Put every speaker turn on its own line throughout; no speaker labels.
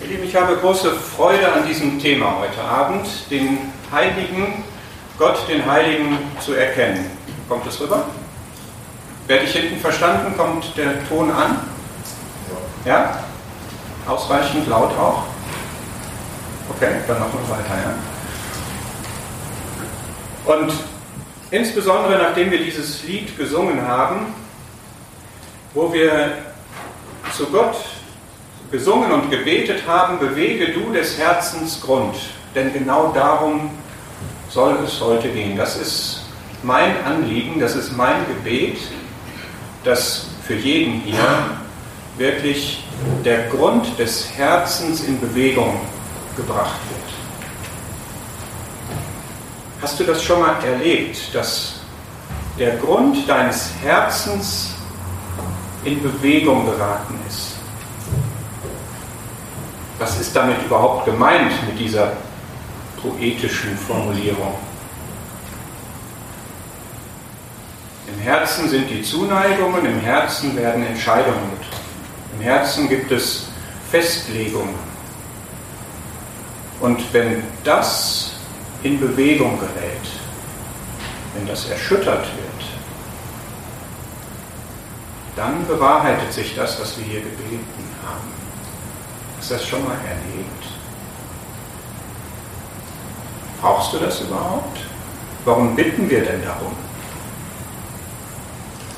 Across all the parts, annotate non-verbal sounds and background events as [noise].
Ihr Lieben, ich habe große Freude an diesem Thema heute Abend, den Heiligen, Gott, den Heiligen zu erkennen. Kommt es rüber? Werde ich hinten verstanden? Kommt der Ton an? Ja? Ausreichend laut auch? Okay, dann machen wir weiter, ja? Und insbesondere nachdem wir dieses Lied gesungen haben, wo wir zu Gott gesungen und gebetet haben, bewege du des Herzens Grund. Denn genau darum soll es heute gehen. Das ist mein Anliegen, das ist mein Gebet, dass für jeden hier wirklich der Grund des Herzens in Bewegung gebracht wird. Hast du das schon mal erlebt, dass der Grund deines Herzens in Bewegung geraten ist? Was ist damit überhaupt gemeint mit dieser poetischen Formulierung? Im Herzen sind die Zuneigungen, im Herzen werden Entscheidungen getroffen. Im Herzen gibt es Festlegungen. Und wenn das in Bewegung gerät, wenn das erschüttert wird, dann bewahrheitet sich das, was wir hier gebeten haben. Hast du das schon mal erlebt? Brauchst du das überhaupt? Warum bitten wir denn darum?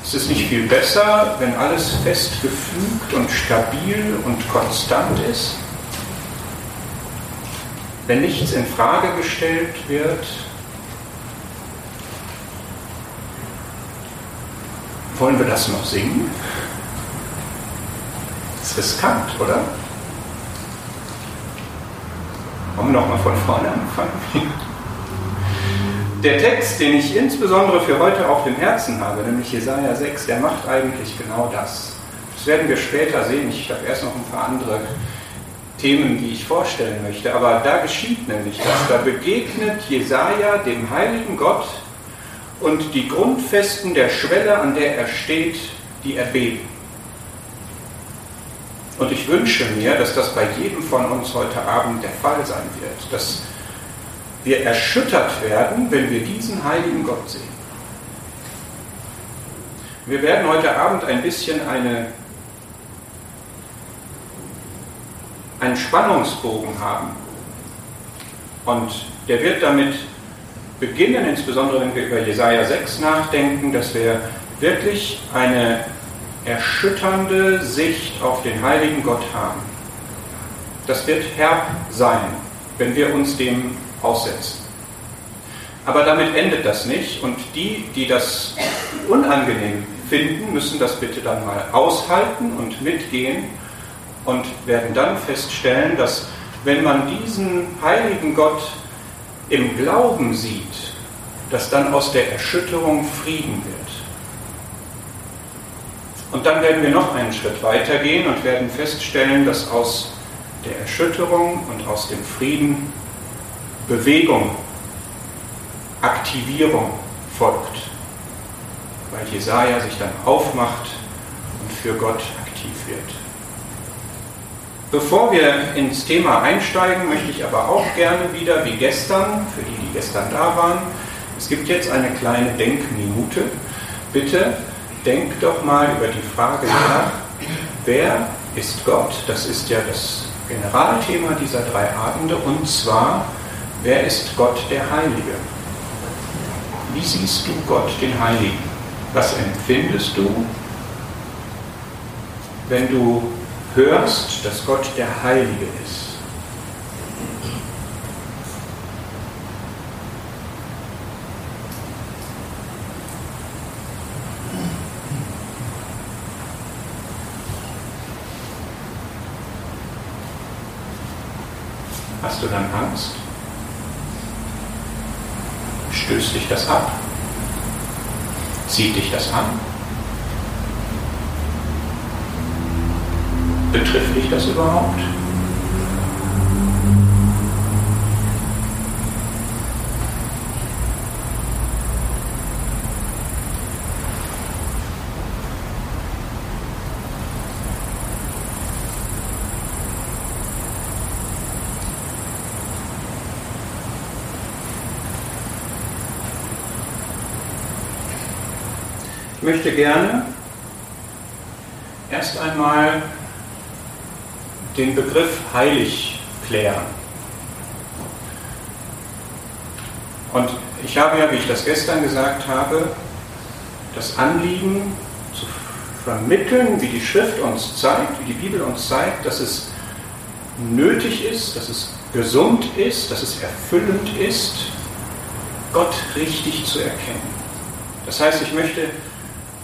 Ist es nicht viel besser, wenn alles festgefügt und stabil und konstant ist? Wenn nichts in Frage gestellt wird? Wollen wir das noch singen? Das ist riskant, oder? Wollen wir nochmal von vorne anfangen? Der Text, den ich insbesondere für heute auf dem Herzen habe, nämlich Jesaja 6, der macht eigentlich genau das. Das werden wir später sehen. Ich habe erst noch ein paar andere Themen, die ich vorstellen möchte. Aber da geschieht nämlich das. Da begegnet Jesaja dem heiligen Gott und die Grundfesten der Schwelle, an der er steht, die erbeben. Und ich wünsche mir, dass das bei jedem von uns heute Abend der Fall sein wird, dass wir erschüttert werden, wenn wir diesen heiligen Gott sehen. Wir werden heute Abend ein bisschen eine, einen Spannungsbogen haben. Und der wird damit beginnen, insbesondere wenn wir über Jesaja 6 nachdenken, dass wir wirklich eine erschütternde Sicht auf den heiligen Gott haben. Das wird herb sein, wenn wir uns dem aussetzen. Aber damit endet das nicht und die, die das unangenehm finden, müssen das bitte dann mal aushalten und mitgehen und werden dann feststellen, dass wenn man diesen heiligen Gott im Glauben sieht, dass dann aus der Erschütterung Frieden wird. Und dann werden wir noch einen Schritt weiter gehen und werden feststellen, dass aus der Erschütterung und aus dem Frieden Bewegung, Aktivierung folgt, weil Jesaja sich dann aufmacht und für Gott aktiv wird. Bevor wir ins Thema einsteigen, möchte ich aber auch gerne wieder, wie gestern, für die, die gestern da waren, es gibt jetzt eine kleine Denkminute. Bitte denkt doch mal über die Frage nach, wer ist Gott? Das ist ja das Generalthema dieser drei Abende. Und zwar, wer ist Gott der Heilige? Wie siehst du Gott, den Heiligen? Was empfindest du, wenn du hörst, dass Gott der Heilige ist? Du dann Angst? Stößt dich das ab? Zieht dich das an? Betrifft dich das überhaupt? Möchte gerne erst einmal den Begriff heilig klären. Und ich habe ja, wie ich das gestern gesagt habe, das Anliegen zu vermitteln, wie die Schrift uns zeigt, wie die Bibel uns zeigt, dass es nötig ist, dass es gesund ist, dass es erfüllend ist, Gott richtig zu erkennen. Das heißt, ich möchte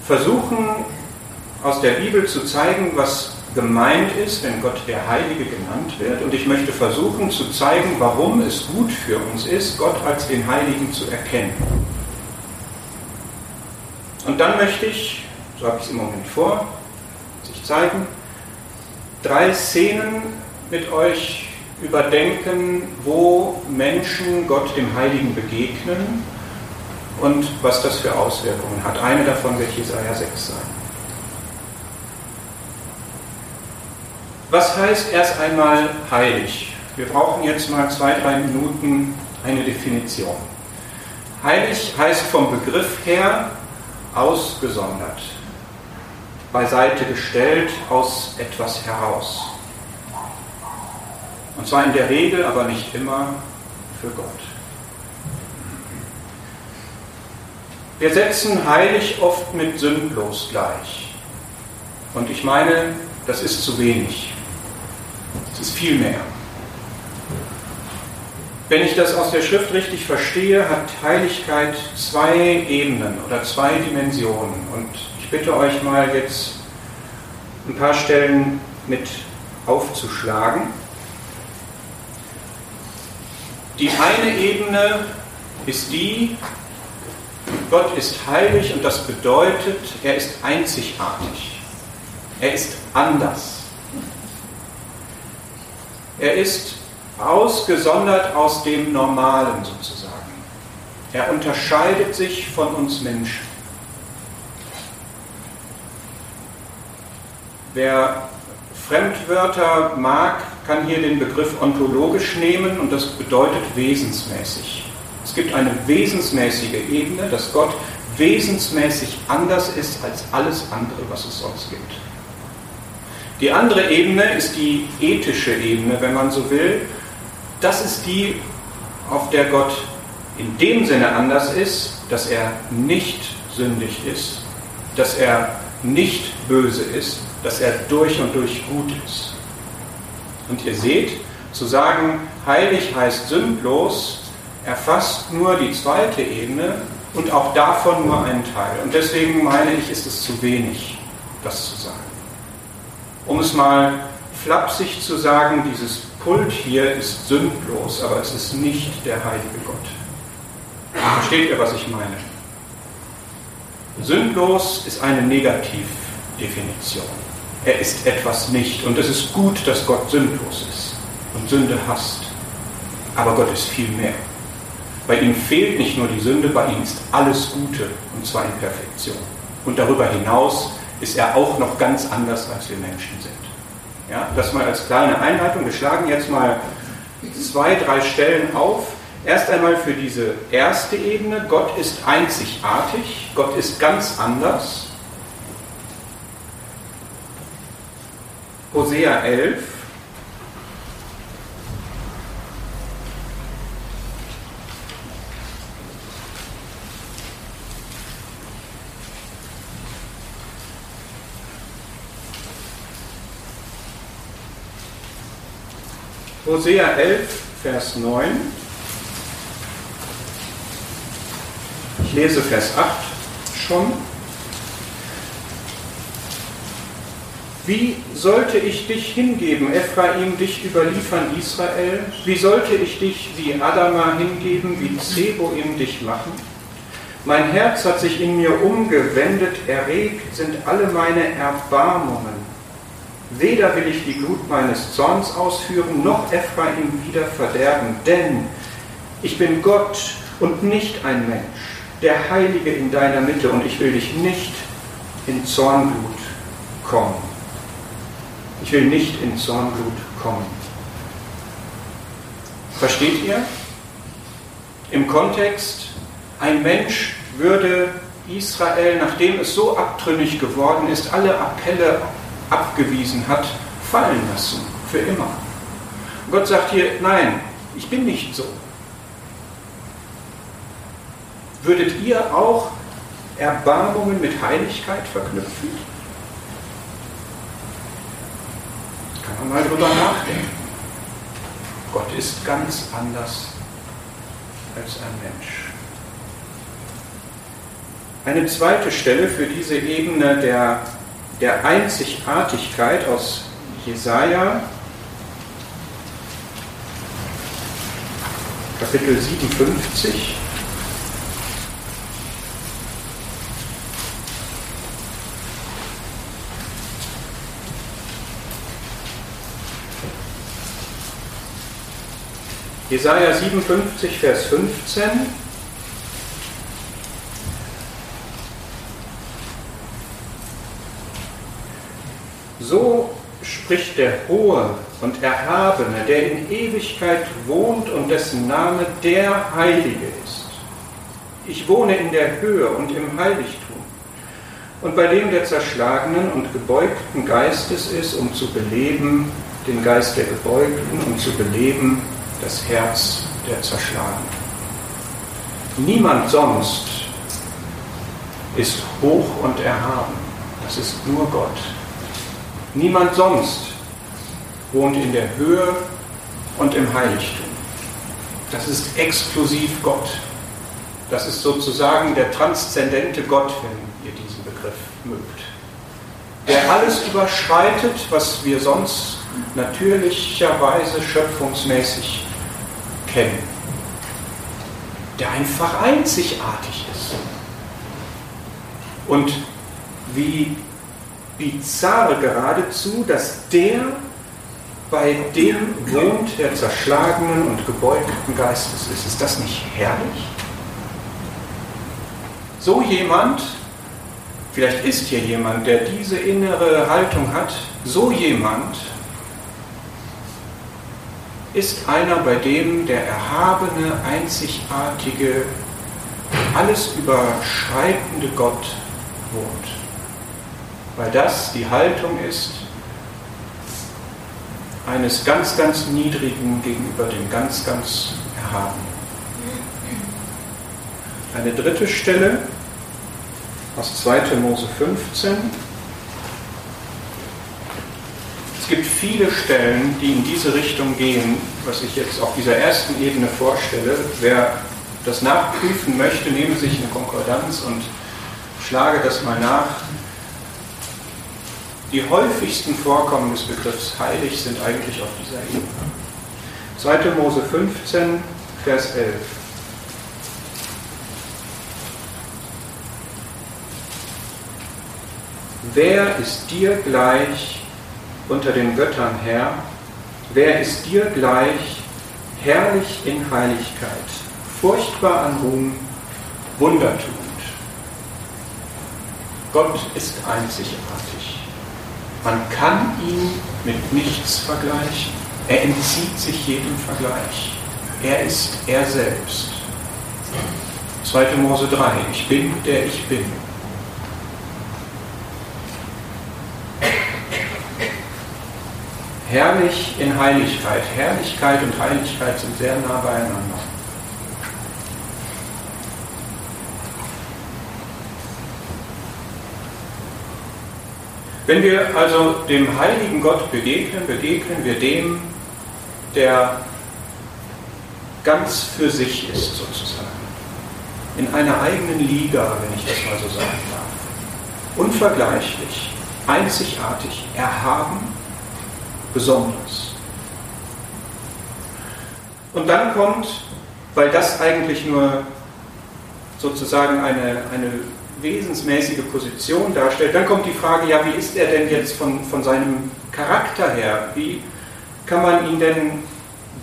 versuchen, aus der Bibel zu zeigen, was gemeint ist, wenn Gott der Heilige genannt wird. Und ich möchte versuchen zu zeigen, warum es gut für uns ist, Gott als den Heiligen zu erkennen. Und dann möchte ich, so habe ich es im Moment vor, sich zeigen, drei Szenen mit euch überdenken, wo Menschen Gott dem Heiligen begegnen und was das für Auswirkungen hat. Eine davon wird Jesaja 6 sein. Was heißt erst einmal heilig? Wir brauchen jetzt mal zwei, drei Minuten eine Definition. Heilig heißt vom Begriff her ausgesondert, beiseite gestellt, aus etwas heraus. Und zwar in der Regel, aber nicht immer für Gott. Wir setzen heilig oft mit sündlos gleich. Und ich meine, das ist zu wenig. Es ist viel mehr. Wenn ich das aus der Schrift richtig verstehe, hat Heiligkeit zwei Ebenen oder zwei Dimensionen. Und ich bitte euch mal jetzt ein paar Stellen mit aufzuschlagen. Die eine Ebene ist die, Gott ist heilig und das bedeutet, er ist einzigartig. Er ist anders. Er ist ausgesondert aus dem Normalen sozusagen. Er unterscheidet sich von uns Menschen. Wer Fremdwörter mag, kann hier den Begriff ontologisch nehmen und das bedeutet wesensmäßig. Es gibt eine wesensmäßige Ebene, dass Gott wesensmäßig anders ist als alles andere, was es sonst gibt. Die andere Ebene ist die ethische Ebene, wenn man so will. Das ist die, auf der Gott in dem Sinne anders ist, dass er nicht sündig ist, dass er nicht böse ist, dass er durch und durch gut ist. Und ihr seht, zu sagen, heilig heißt sündlos, erfasst nur die zweite Ebene und auch davon nur einen Teil. Und deswegen meine ich, ist es zu wenig, das zu sagen um es mal flapsig zu sagen, dieses Pult hier ist sündlos, aber es ist nicht der heilige Gott. Versteht ihr, was ich meine? Sündlos ist eine Negativdefinition. Er ist etwas nicht. Und es ist gut, dass Gott sündlos ist und Sünde hasst. Aber Gott ist viel mehr. Bei ihm fehlt nicht nur die Sünde, bei ihm ist alles Gute und zwar in Perfektion. Und darüber hinaus ist er auch noch ganz anders, als wir Menschen sind. Ja, das mal als kleine Einleitung. Wir schlagen jetzt mal zwei, drei Stellen auf. Erst einmal für diese erste Ebene. Gott ist einzigartig. Gott ist ganz anders. Hosea 11. Hosea 11, Vers 9. Ich lese Vers 8 schon. Wie sollte ich dich hingeben, Ephraim, dich überliefern, Israel? Wie sollte ich dich wie Adama hingeben, wie Zeboim dich machen? Mein Herz hat sich in mir umgewendet, erregt sind alle meine Erbarmungen. Weder will ich die Glut meines Zorns ausführen, noch Ephraim wieder verderben, denn ich bin Gott und nicht ein Mensch, der Heilige in deiner Mitte, und ich will dich nicht in Zornglut kommen. Ich will nicht in Zornglut kommen. Versteht ihr? Im Kontext, ein Mensch würde Israel, nachdem es so abtrünnig geworden ist, alle Appelle abgewiesen hat, fallen lassen, für immer. Und Gott sagt hier, nein, ich bin nicht so. Würdet ihr auch Erbarmungen mit Heiligkeit verknüpfen? Kann man mal drüber nachdenken. Gott ist ganz anders als ein Mensch. Eine zweite Stelle für diese Ebene der, der Einzigartigkeit aus Jesaja, Kapitel 57. Jesaja 57, Vers 15. So spricht der Hohe und Erhabene, der in Ewigkeit wohnt und dessen Name der Heilige ist. Ich wohne in der Höhe und im Heiligtum und bei dem der zerschlagenen und gebeugten Geistes ist, um zu beleben den Geist der Gebeugten, um zu beleben das Herz der Zerschlagenen. Niemand sonst ist hoch und erhaben. Das ist nur Gott. Niemand sonst wohnt in der Höhe und im Heiligtum. Das ist exklusiv Gott. Das ist sozusagen der transzendente Gott, wenn ihr diesen Begriff mögt. Der alles überschreitet, was wir sonst natürlicherweise schöpfungsmäßig kennen, der einfach einzigartig ist. Und wie bizarr geradezu, dass der bei dem wohnt, der zerschlagenen und gebeugten Geistes ist. Ist das nicht herrlich? So jemand, vielleicht ist hier jemand, der diese innere Haltung hat, so jemand ist einer, bei dem der erhabene, einzigartige, alles überschreitende Gott wohnt. Weil das die Haltung ist eines ganz, ganz Niedrigen gegenüber dem ganz, ganz Erhabenen. Eine dritte Stelle aus 2. Mose 15. Es gibt viele Stellen, die in diese Richtung gehen, was ich jetzt auf dieser ersten Ebene vorstelle. Wer das nachprüfen möchte, nehme sich eine Konkordanz und schlage das mal nach. Die häufigsten Vorkommen des Begriffs heilig sind eigentlich auf dieser Ebene. 2. Mose 15, Vers 11. Wer ist dir gleich, unter den Göttern Herr, wer ist dir gleich, herrlich in Heiligkeit, furchtbar an Ruhm, wundertuend. Gott ist einzigartig. Man kann ihn mit nichts vergleichen. Er entzieht sich jedem Vergleich. Er ist er selbst. 2. Mose 3. Ich bin, der ich bin. herrlich in Heiligkeit. Herrlichkeit und Heiligkeit sind sehr nah beieinander. Wenn wir also dem heiligen Gott begegnen, begegnen wir dem, der ganz für sich ist sozusagen. In einer eigenen Liga, wenn ich das mal so sagen darf. Unvergleichlich, einzigartig, erhaben besonders. Und dann kommt, weil das eigentlich nur sozusagen eine, eine wesensmäßige Position darstellt, dann kommt die Frage, ja, wie ist er denn jetzt von, von seinem Charakter her? Wie kann man ihn denn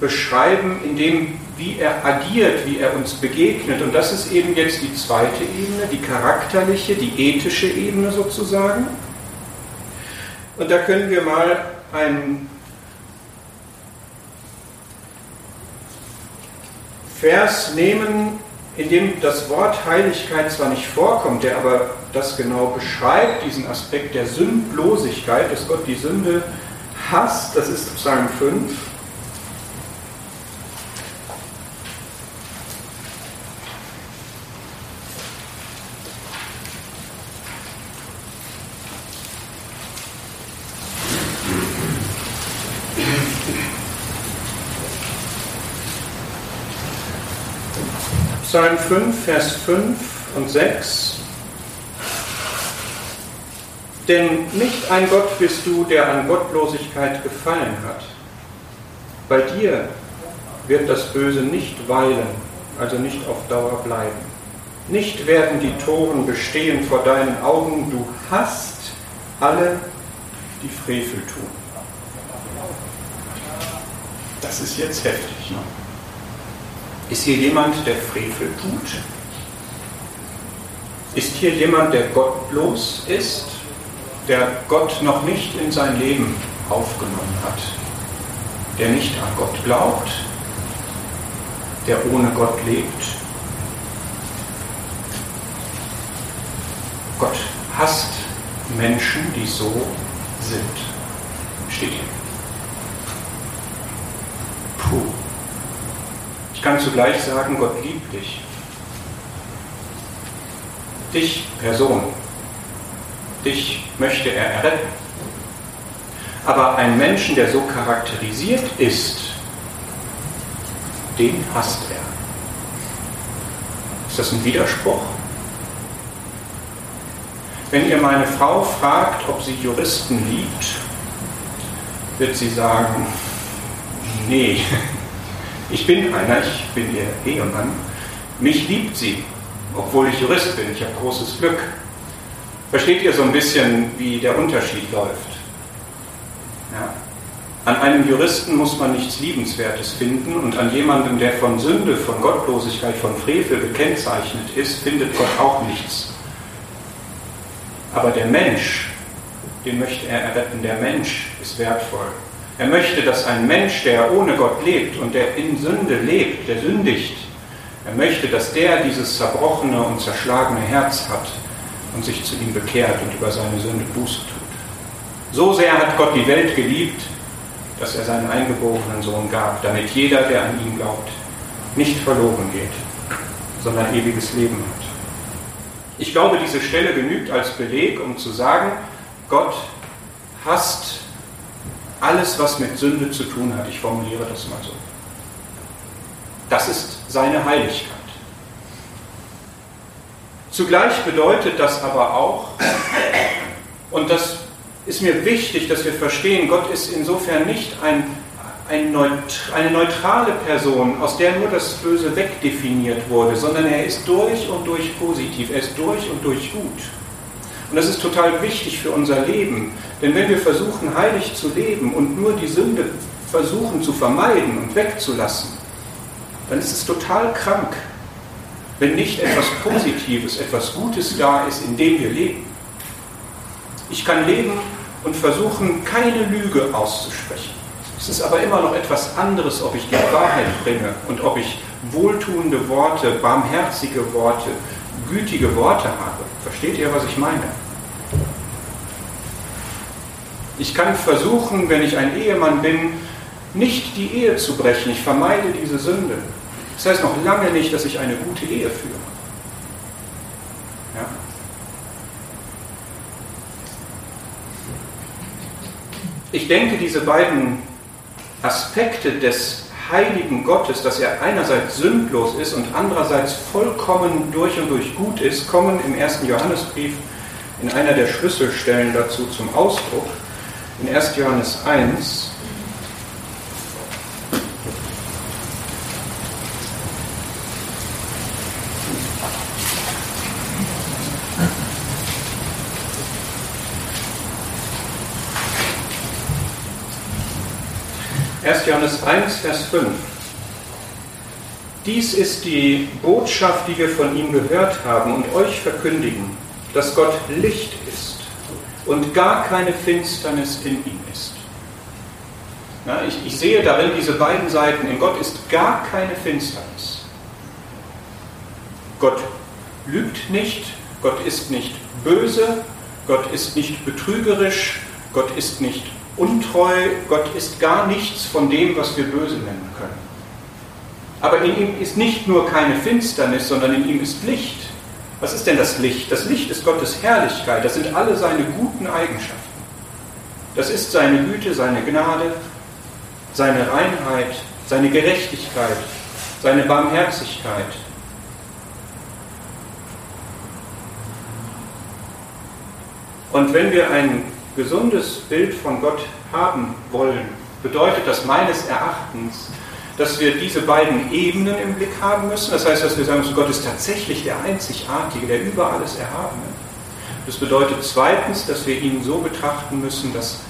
beschreiben, in dem, wie er agiert, wie er uns begegnet? Und das ist eben jetzt die zweite Ebene, die charakterliche, die ethische Ebene sozusagen. Und da können wir mal einen Vers nehmen in dem das Wort Heiligkeit zwar nicht vorkommt, der aber das genau beschreibt, diesen Aspekt der Sündlosigkeit, dass Gott die Sünde hasst, das ist Psalm 5. Psalm 5, Vers 5 und 6. Denn nicht ein Gott bist du, der an Gottlosigkeit gefallen hat. Bei dir wird das Böse nicht weilen, also nicht auf Dauer bleiben. Nicht werden die Toren bestehen vor deinen Augen, du hast alle, die Frevel tun. Das ist jetzt heftig. Ne? Ist hier jemand, der Frevel tut? Ist hier jemand, der gottlos ist, der Gott noch nicht in sein Leben aufgenommen hat, der nicht an Gott glaubt, der ohne Gott lebt? Gott hasst Menschen, die so sind. Steht hier. Puh kann zugleich sagen, Gott liebt dich. Dich, Person. Dich möchte er erretten. Aber ein Menschen, der so charakterisiert ist, den hasst er. Ist das ein Widerspruch? Wenn ihr meine Frau fragt, ob sie Juristen liebt, wird sie sagen, nee, ich bin einer, ich bin ihr Ehemann. Mich liebt sie, obwohl ich Jurist bin. Ich habe großes Glück. Versteht ihr so ein bisschen, wie der Unterschied läuft? Ja. An einem Juristen muss man nichts Liebenswertes finden und an jemandem, der von Sünde, von Gottlosigkeit, von Frevel gekennzeichnet ist, findet Gott auch nichts. Aber der Mensch, den möchte er erretten. Der Mensch ist wertvoll. Er möchte, dass ein Mensch, der ohne Gott lebt und der in Sünde lebt, der sündigt, er möchte, dass der dieses zerbrochene und zerschlagene Herz hat und sich zu ihm bekehrt und über seine Sünde Buße tut. So sehr hat Gott die Welt geliebt, dass er seinen eingeborenen Sohn gab, damit jeder, der an ihn glaubt, nicht verloren geht, sondern ewiges Leben hat. Ich glaube, diese Stelle genügt als Beleg, um zu sagen, Gott hasst alles, was mit Sünde zu tun hat. Ich formuliere das mal so. Das ist seine Heiligkeit. Zugleich bedeutet das aber auch, und das ist mir wichtig, dass wir verstehen, Gott ist insofern nicht ein, ein Neut eine neutrale Person, aus der nur das Böse wegdefiniert wurde, sondern er ist durch und durch positiv, er ist durch und durch gut. Und das ist total wichtig für unser Leben. Denn wenn wir versuchen, heilig zu leben und nur die Sünde versuchen zu vermeiden und wegzulassen, dann ist es total krank, wenn nicht etwas Positives, etwas Gutes da ist, in dem wir leben. Ich kann leben und versuchen, keine Lüge auszusprechen. Es ist aber immer noch etwas anderes, ob ich die Wahrheit bringe und ob ich wohltuende Worte, barmherzige Worte, gütige Worte habe. Versteht ihr, was ich meine? Ich kann versuchen, wenn ich ein Ehemann bin, nicht die Ehe zu brechen. Ich vermeide diese Sünde. Das heißt noch lange nicht, dass ich eine gute Ehe führe. Ja? Ich denke, diese beiden Aspekte des heiligen Gottes, dass er einerseits sündlos ist und andererseits vollkommen durch und durch gut ist, kommen im ersten Johannesbrief in einer der Schlüsselstellen dazu zum Ausdruck in 1. Johannes 1. Erst Johannes 1, Vers 5. Dies ist die Botschaft, die wir von ihm gehört haben und euch verkündigen, dass Gott Licht ist und gar keine Finsternis in ihm ist. Ja, ich, ich sehe darin diese beiden Seiten. In Gott ist gar keine Finsternis. Gott lügt nicht, Gott ist nicht böse, Gott ist nicht betrügerisch, Gott ist nicht untreu, Gott ist gar nichts von dem, was wir böse nennen können. Aber in ihm ist nicht nur keine Finsternis, sondern in ihm ist Licht. Was ist denn das Licht? Das Licht ist Gottes Herrlichkeit, das sind alle seine guten Eigenschaften. Das ist seine Güte, seine Gnade, seine Reinheit, seine Gerechtigkeit, seine Barmherzigkeit. Und wenn wir ein gesundes Bild von Gott haben wollen, bedeutet das meines Erachtens, dass wir diese beiden Ebenen im Blick haben müssen. Das heißt, dass wir sagen müssen, Gott ist tatsächlich der Einzigartige, der über alles Erhabene. Das bedeutet zweitens, dass wir ihn so betrachten müssen, dass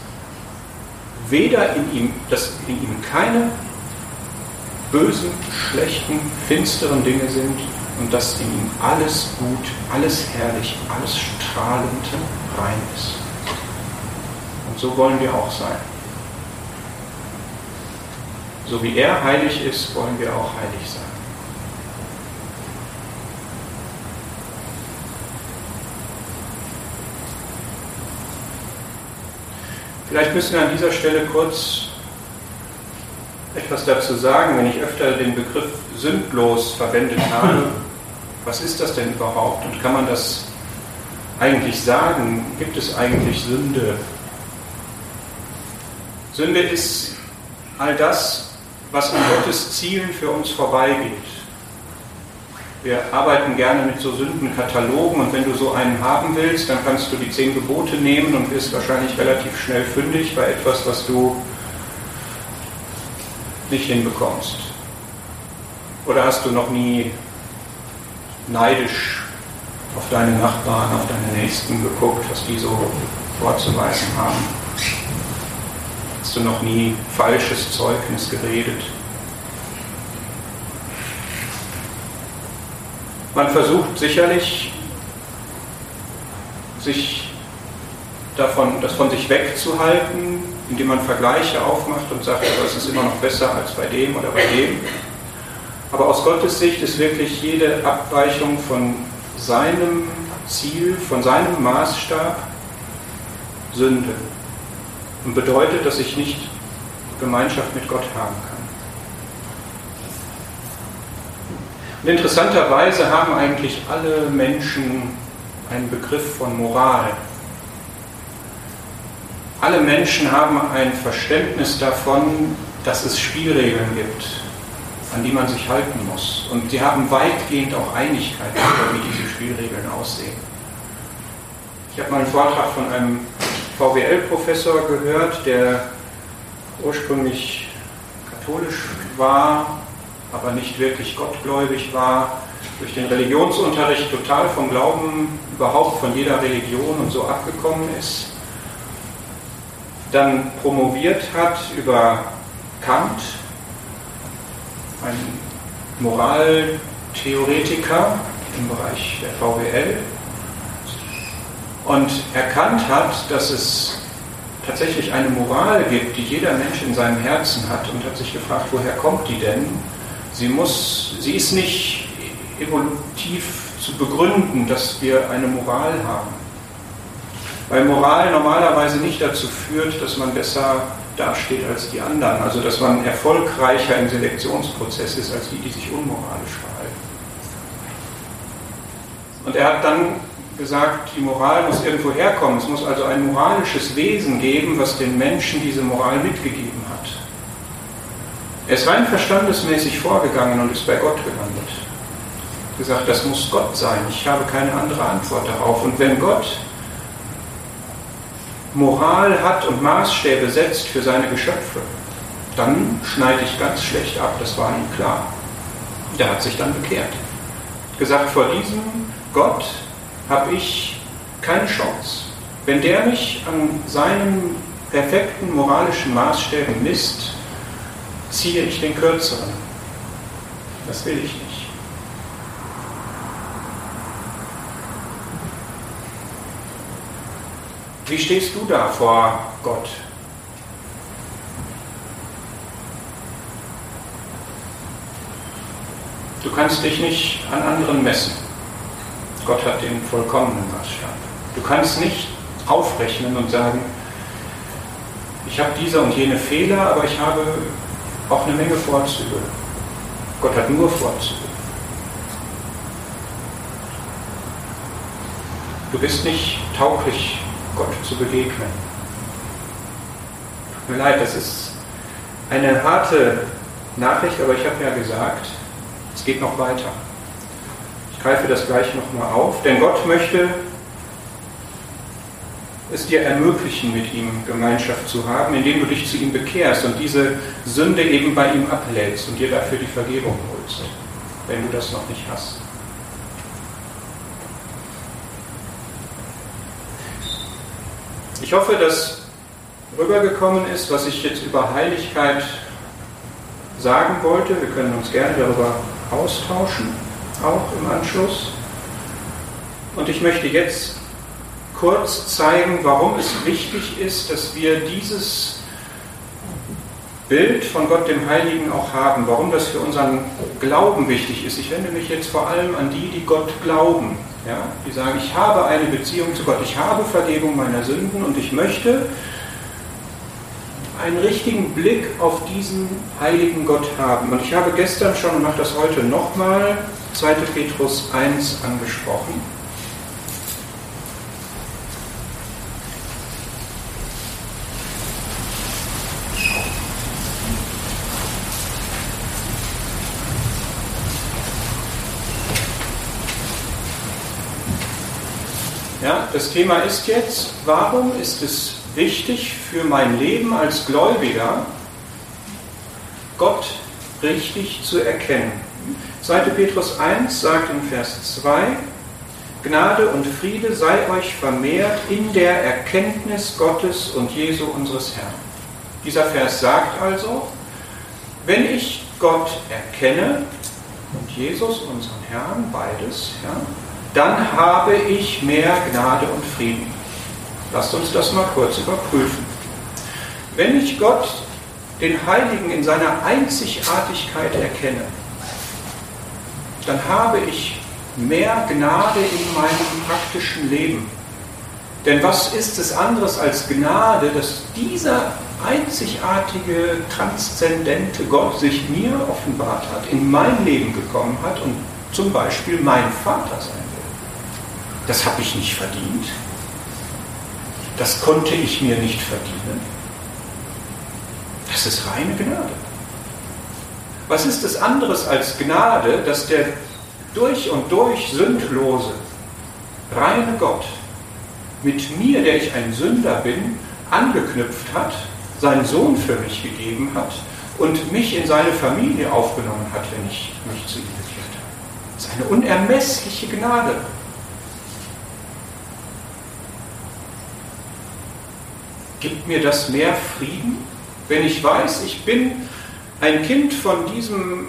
weder in ihm, dass in ihm keine bösen, schlechten, finsteren Dinge sind und dass in ihm alles gut, alles herrlich, alles strahlend rein ist. So wollen wir auch sein. So wie er heilig ist, wollen wir auch heilig sein. Vielleicht müssen wir an dieser Stelle kurz etwas dazu sagen, wenn ich öfter den Begriff sündlos verwendet habe. Was ist das denn überhaupt und kann man das eigentlich sagen? Gibt es eigentlich Sünde? Sünde ist all das, was an Gottes Zielen für uns vorbeigeht. Wir arbeiten gerne mit so Sündenkatalogen und wenn du so einen haben willst, dann kannst du die zehn Gebote nehmen und wirst wahrscheinlich relativ schnell fündig bei etwas, was du nicht hinbekommst. Oder hast du noch nie neidisch auf deine Nachbarn, auf deine Nächsten geguckt, was die so vorzuweisen haben? Du noch nie falsches Zeugnis geredet? Man versucht sicherlich, sich davon, das von sich wegzuhalten, indem man Vergleiche aufmacht und sagt, aber es ist immer noch besser als bei dem oder bei dem. Aber aus Gottes Sicht ist wirklich jede Abweichung von seinem Ziel, von seinem Maßstab Sünde und bedeutet, dass ich nicht Gemeinschaft mit Gott haben kann. Und interessanterweise haben eigentlich alle Menschen einen Begriff von Moral. Alle Menschen haben ein Verständnis davon, dass es Spielregeln gibt, an die man sich halten muss. Und sie haben weitgehend auch Einigkeit darüber, wie diese Spielregeln aussehen. Ich habe mal einen Vortrag von einem VWL-Professor gehört, der ursprünglich katholisch war, aber nicht wirklich gottgläubig war, durch den Religionsunterricht total vom Glauben, überhaupt von jeder Religion und so abgekommen ist, dann promoviert hat über Kant, ein Moraltheoretiker im Bereich der VWL, und erkannt hat, dass es tatsächlich eine Moral gibt, die jeder Mensch in seinem Herzen hat und hat sich gefragt, woher kommt die denn? Sie, muss, sie ist nicht evolutiv zu begründen, dass wir eine Moral haben. Weil Moral normalerweise nicht dazu führt, dass man besser dasteht als die anderen, also dass man erfolgreicher im Selektionsprozess ist als die, die sich unmoralisch verhalten. Und er hat dann gesagt, die Moral muss irgendwo herkommen. Es muss also ein moralisches Wesen geben, was den Menschen diese Moral mitgegeben hat. Er ist rein verstandesmäßig vorgegangen und ist bei Gott gelandet. Gesagt, das muss Gott sein. Ich habe keine andere Antwort darauf. Und wenn Gott Moral hat und Maßstäbe setzt für seine Geschöpfe, dann schneide ich ganz schlecht ab. Das war ihm klar. Der hat sich dann bekehrt. Gesagt, vor diesem Gott habe ich keine Chance. Wenn der mich an seinen perfekten moralischen Maßstäben misst, ziehe ich den kürzeren. Das will ich nicht. Wie stehst du da vor Gott? Du kannst dich nicht an anderen messen. Gott hat den vollkommenen Maßstab. Du kannst nicht aufrechnen und sagen, ich habe diese und jene Fehler, aber ich habe auch eine Menge Vorzüge. Gott hat nur Vorzüge. Du bist nicht tauglich, Gott zu begegnen. Tut mir leid, das ist eine harte Nachricht, aber ich habe ja gesagt, es geht noch weiter. Greife das gleich nochmal auf, denn Gott möchte es dir ermöglichen, mit ihm Gemeinschaft zu haben, indem du dich zu ihm bekehrst und diese Sünde eben bei ihm ablädst und dir dafür die Vergebung holst, wenn du das noch nicht hast. Ich hoffe, dass rübergekommen ist, was ich jetzt über Heiligkeit sagen wollte. Wir können uns gerne darüber austauschen, auch im Anschluss. Und ich möchte jetzt kurz zeigen, warum es wichtig ist, dass wir dieses Bild von Gott dem Heiligen auch haben, warum das für unseren Glauben wichtig ist. Ich wende mich jetzt vor allem an die, die Gott glauben, ja? die sagen, ich habe eine Beziehung zu Gott, ich habe Vergebung meiner Sünden und ich möchte einen richtigen Blick auf diesen heiligen Gott haben. Und ich habe gestern schon und mache das heute nochmal 2. Petrus 1 angesprochen. Ja, das Thema ist jetzt, warum ist es wichtig für mein Leben als Gläubiger, Gott richtig zu erkennen? 2. Petrus 1 sagt in Vers 2, Gnade und Friede sei euch vermehrt in der Erkenntnis Gottes und Jesu unseres Herrn. Dieser Vers sagt also, wenn ich Gott erkenne und Jesus, unseren Herrn, beides, ja, dann habe ich mehr Gnade und Frieden. Lasst uns das mal kurz überprüfen. Wenn ich Gott, den Heiligen, in seiner Einzigartigkeit erkenne, dann habe ich mehr Gnade in meinem praktischen Leben. Denn was ist es anderes als Gnade, dass dieser einzigartige, transzendente Gott sich mir offenbart hat, in mein Leben gekommen hat und zum Beispiel mein Vater sein das habe ich nicht verdient. Das konnte ich mir nicht verdienen. Das ist reine Gnade. Was ist es anderes als Gnade, dass der durch und durch sündlose, reine Gott mit mir, der ich ein Sünder bin, angeknüpft hat, seinen Sohn für mich gegeben hat und mich in seine Familie aufgenommen hat, wenn ich mich zu ihm bekehrt habe. Das ist eine unermessliche Gnade. Gibt mir das mehr Frieden, wenn ich weiß, ich bin ein Kind von diesem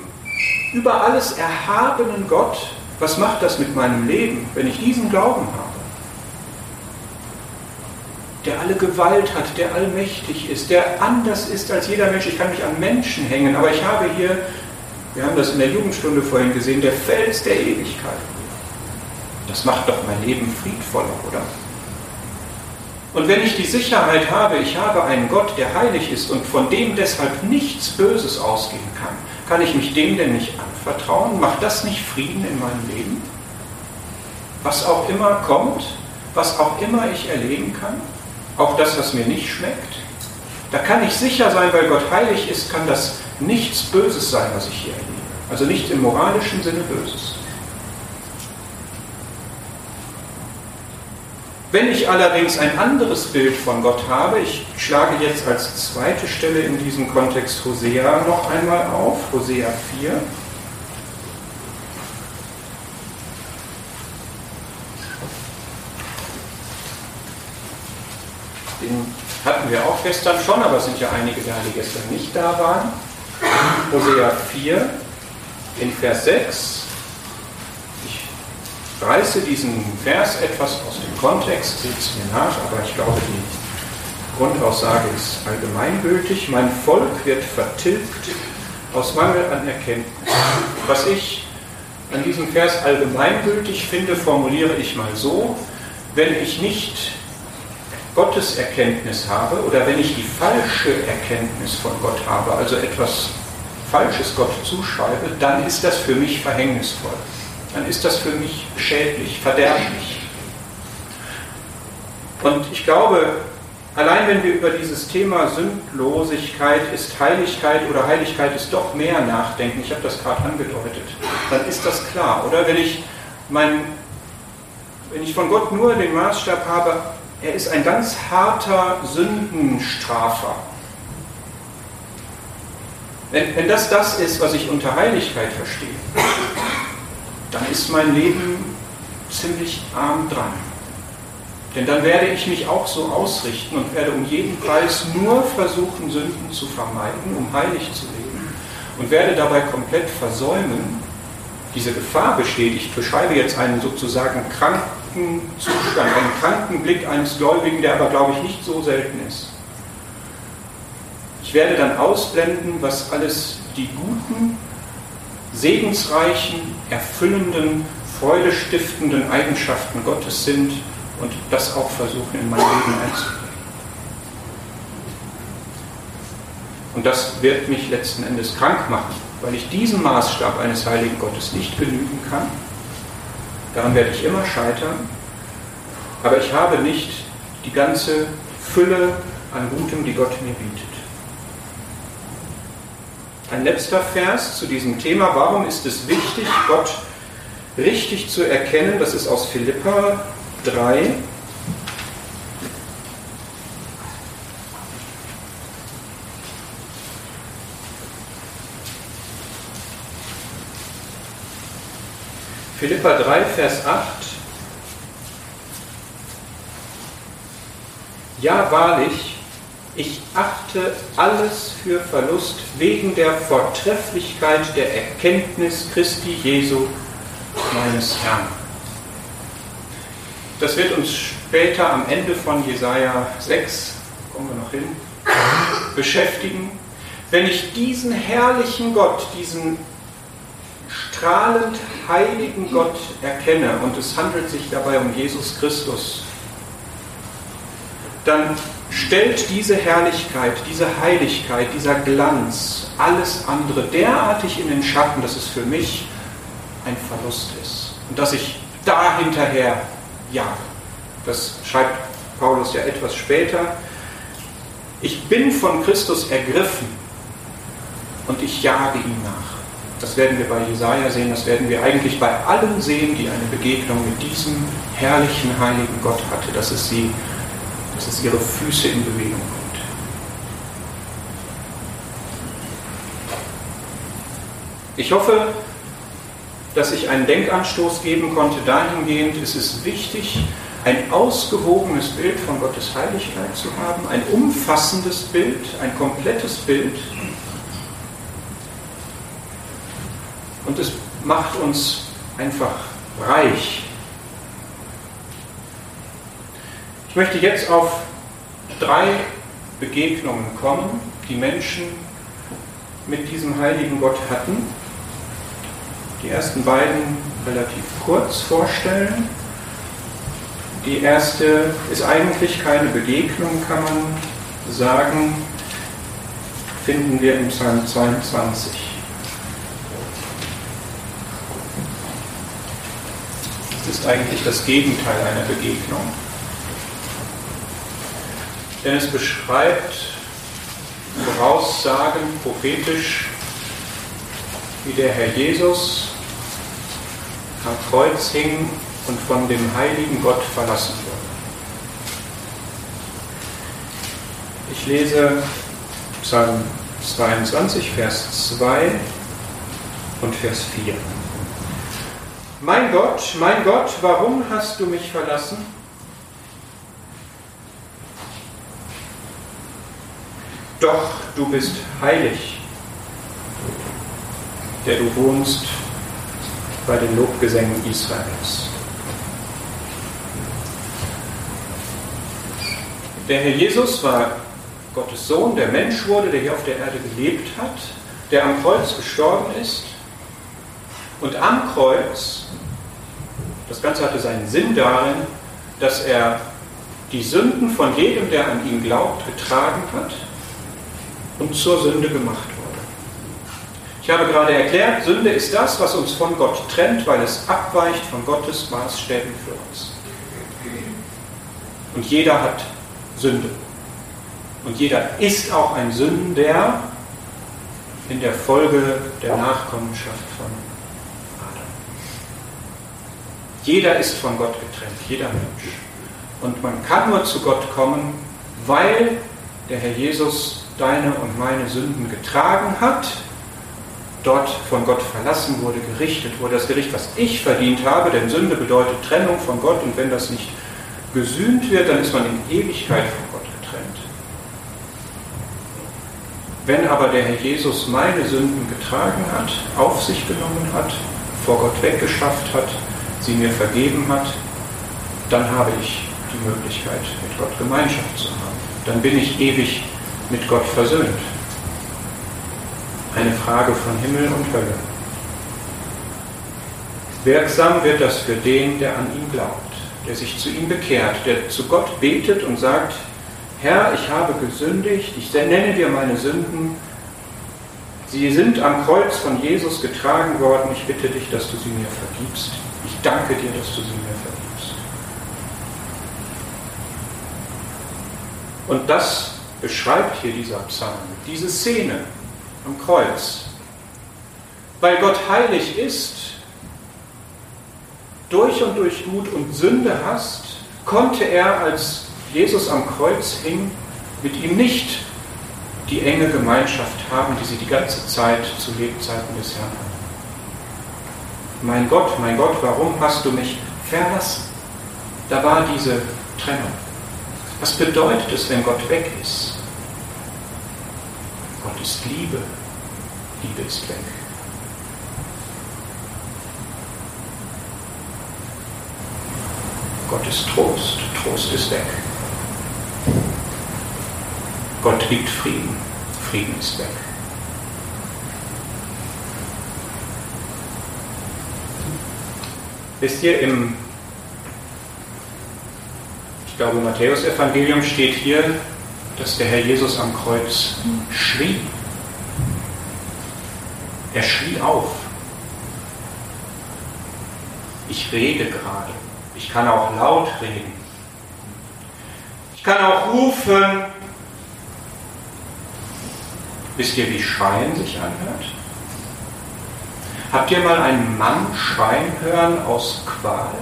über alles erhabenen Gott? Was macht das mit meinem Leben, wenn ich diesen Glauben habe? Der alle Gewalt hat, der allmächtig ist, der anders ist als jeder Mensch. Ich kann mich an Menschen hängen, aber ich habe hier, wir haben das in der Jugendstunde vorhin gesehen, der Fels der Ewigkeit. Das macht doch mein Leben friedvoller, oder? Und wenn ich die Sicherheit habe, ich habe einen Gott, der heilig ist und von dem deshalb nichts Böses ausgehen kann, kann ich mich dem denn nicht anvertrauen? Macht das nicht Frieden in meinem Leben? Was auch immer kommt, was auch immer ich erleben kann, auch das, was mir nicht schmeckt, da kann ich sicher sein, weil Gott heilig ist, kann das nichts Böses sein, was ich hier erlebe. Also nicht im moralischen Sinne Böses. Wenn ich allerdings ein anderes Bild von Gott habe, ich schlage jetzt als zweite Stelle in diesem Kontext Hosea noch einmal auf, Hosea 4. Den hatten wir auch gestern schon, aber es sind ja einige da, die gestern nicht da waren. Hosea 4 in Vers 6 reiße diesen Vers etwas aus dem Kontext, seht es mir nach, aber ich glaube, die Grundaussage ist allgemeingültig. Mein Volk wird vertilgt aus Mangel an Erkenntnis. Was ich an diesem Vers allgemeingültig finde, formuliere ich mal so, wenn ich nicht Gottes Erkenntnis habe oder wenn ich die falsche Erkenntnis von Gott habe, also etwas Falsches Gott zuschreibe, dann ist das für mich verhängnisvoll. Dann ist das für mich schädlich, verderblich. Und ich glaube, allein wenn wir über dieses Thema Sündlosigkeit ist Heiligkeit oder Heiligkeit ist doch mehr nachdenken, ich habe das gerade angedeutet, dann ist das klar, oder? Wenn ich, mein, wenn ich von Gott nur den Maßstab habe, er ist ein ganz harter Sündenstrafer. Wenn, wenn das das ist, was ich unter Heiligkeit verstehe, dann ist mein Leben ziemlich arm dran. Denn dann werde ich mich auch so ausrichten und werde um jeden Preis nur versuchen, Sünden zu vermeiden, um heilig zu leben und werde dabei komplett versäumen, diese Gefahr besteht. Ich beschreibe jetzt einen sozusagen kranken Zustand, einen kranken Blick eines Gläubigen, der aber, glaube ich, nicht so selten ist. Ich werde dann ausblenden, was alles die guten, segensreichen, erfüllenden, freudestiftenden Eigenschaften Gottes sind und das auch versuchen in mein Leben einzubringen. Und das wird mich letzten Endes krank machen, weil ich diesem Maßstab eines heiligen Gottes nicht genügen kann. Daran werde ich immer scheitern. Aber ich habe nicht die ganze Fülle an Gutem, die Gott mir bietet. Ein letzter Vers zu diesem Thema. Warum ist es wichtig, Gott richtig zu erkennen? Das ist aus Philippa 3. Philippa 3, Vers 8. Ja, wahrlich, ich achte alles für Verlust wegen der Vortrefflichkeit der Erkenntnis Christi Jesu, meines Herrn. Das wird uns später am Ende von Jesaja 6, kommen wir noch hin, beschäftigen. Wenn ich diesen herrlichen Gott, diesen strahlend heiligen Gott erkenne, und es handelt sich dabei um Jesus Christus, dann stellt diese Herrlichkeit, diese Heiligkeit, dieser Glanz, alles andere derartig in den Schatten, dass es für mich ein Verlust ist. Und dass ich da hinterher jage. Das schreibt Paulus ja etwas später. Ich bin von Christus ergriffen und ich jage ihm nach. Das werden wir bei Jesaja sehen, das werden wir eigentlich bei allen sehen, die eine Begegnung mit diesem herrlichen, heiligen Gott hatte, dass es sie dass es ihre Füße in Bewegung bringt. Ich hoffe, dass ich einen Denkanstoß geben konnte dahingehend, es ist wichtig, ein ausgewogenes Bild von Gottes Heiligkeit zu haben, ein umfassendes Bild, ein komplettes Bild. Und es macht uns einfach reich Ich möchte jetzt auf drei Begegnungen kommen, die Menschen mit diesem heiligen Gott hatten. Die ersten beiden relativ kurz vorstellen. Die erste ist eigentlich keine Begegnung, kann man sagen, finden wir im Psalm 22. Das ist eigentlich das Gegenteil einer Begegnung denn es beschreibt Voraussagen prophetisch, wie der Herr Jesus am Kreuz hing und von dem heiligen Gott verlassen wurde. Ich lese Psalm 22, Vers 2 und Vers 4. Mein Gott, mein Gott, warum hast du mich verlassen? Doch du bist heilig, der du wohnst bei den Lobgesängen Israels. Der Herr Jesus war Gottes Sohn, der Mensch wurde, der hier auf der Erde gelebt hat, der am Kreuz gestorben ist Und am Kreuz, das Ganze hatte seinen Sinn darin, dass er die Sünden von jedem, der an ihn glaubt, getragen hat und zur Sünde gemacht wurde. Ich habe gerade erklärt, Sünde ist das, was uns von Gott trennt, weil es abweicht von Gottes Maßstäben für uns. Und jeder hat Sünde. Und jeder ist auch ein Sünder in der Folge der Nachkommenschaft von Adam. Jeder ist von Gott getrennt, jeder Mensch. Und man kann nur zu Gott kommen, weil der Herr Jesus deine und meine Sünden getragen hat, dort von Gott verlassen wurde, gerichtet wurde. Das Gericht, was ich verdient habe, denn Sünde bedeutet Trennung von Gott und wenn das nicht gesühnt wird, dann ist man in Ewigkeit von Gott getrennt. Wenn aber der Herr Jesus meine Sünden getragen hat, auf sich genommen hat, vor Gott weggeschafft hat, sie mir vergeben hat, dann habe ich die Möglichkeit, mit Gott Gemeinschaft zu haben. Dann bin ich ewig mit Gott versöhnt. Eine Frage von Himmel und Hölle. Wirksam wird das für den, der an ihn glaubt, der sich zu ihm bekehrt, der zu Gott betet und sagt, Herr, ich habe gesündigt, ich nenne dir meine Sünden, sie sind am Kreuz von Jesus getragen worden, ich bitte dich, dass du sie mir vergibst. Ich danke dir, dass du sie mir vergibst. Und das beschreibt hier dieser Psalm, diese Szene am Kreuz. Weil Gott heilig ist, durch und durch Gut und Sünde hast, konnte er, als Jesus am Kreuz hing, mit ihm nicht die enge Gemeinschaft haben, die sie die ganze Zeit zu Lebzeiten des Herrn hatten. Mein Gott, mein Gott, warum hast du mich verlassen? Da war diese Trennung. Was bedeutet es, wenn Gott weg ist? Gott ist Liebe. Liebe ist weg. Gott ist Trost. Trost ist weg. Gott gibt Frieden. Frieden ist weg. Wisst ihr, im, ich glaube, Matthäus-Evangelium steht hier, dass der Herr Jesus am Kreuz schrie. Er schrie auf. Ich rede gerade. Ich kann auch laut reden. Ich kann auch rufen. Wisst ihr, wie Schreien sich anhört? Habt ihr mal einen Mann schreien hören aus Qual?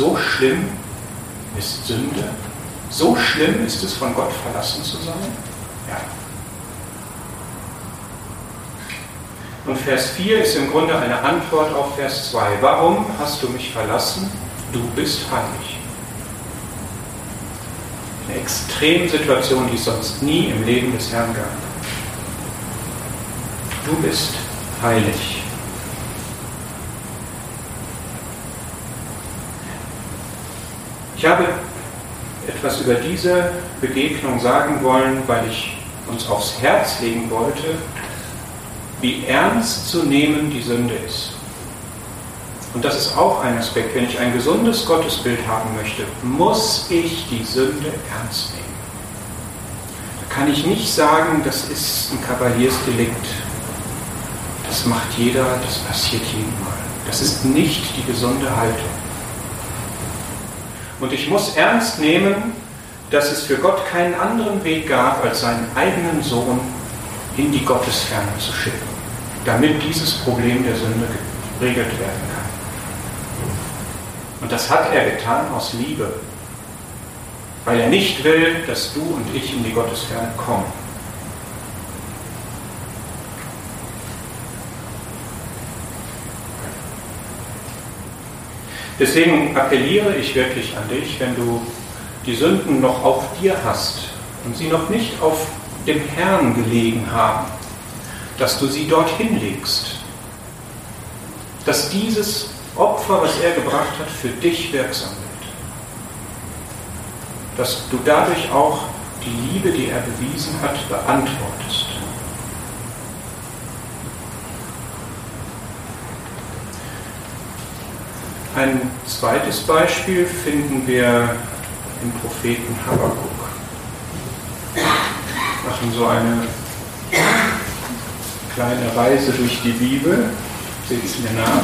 So schlimm ist Sünde? So schlimm ist es, von Gott verlassen zu sein? Ja. Und Vers 4 ist im Grunde eine Antwort auf Vers 2. Warum hast du mich verlassen? Du bist heilig. Eine Extremsituation, die es sonst nie im Leben des Herrn gab. Du bist heilig. Ich habe etwas über diese Begegnung sagen wollen, weil ich uns aufs Herz legen wollte, wie ernst zu nehmen die Sünde ist. Und das ist auch ein Aspekt, wenn ich ein gesundes Gottesbild haben möchte, muss ich die Sünde ernst nehmen. Da kann ich nicht sagen, das ist ein Kavaliersdelikt. Das macht jeder, das passiert jedem Mal. Das ist nicht die gesunde Haltung. Und ich muss ernst nehmen, dass es für Gott keinen anderen Weg gab, als seinen eigenen Sohn in die Gottesferne zu schicken, damit dieses Problem der Sünde geregelt werden kann. Und das hat er getan aus Liebe, weil er nicht will, dass du und ich in die Gottesferne kommen. Deswegen appelliere ich wirklich an dich, wenn du die Sünden noch auf dir hast und sie noch nicht auf dem Herrn gelegen haben, dass du sie dorthin legst. Dass dieses Opfer, was er gebracht hat, für dich wirksam wird. Dass du dadurch auch die Liebe, die er bewiesen hat, beantwortest. Ein zweites Beispiel finden wir im Propheten Habakkuk. Wir machen so eine kleine Reise durch die Bibel. Seht es mir nach.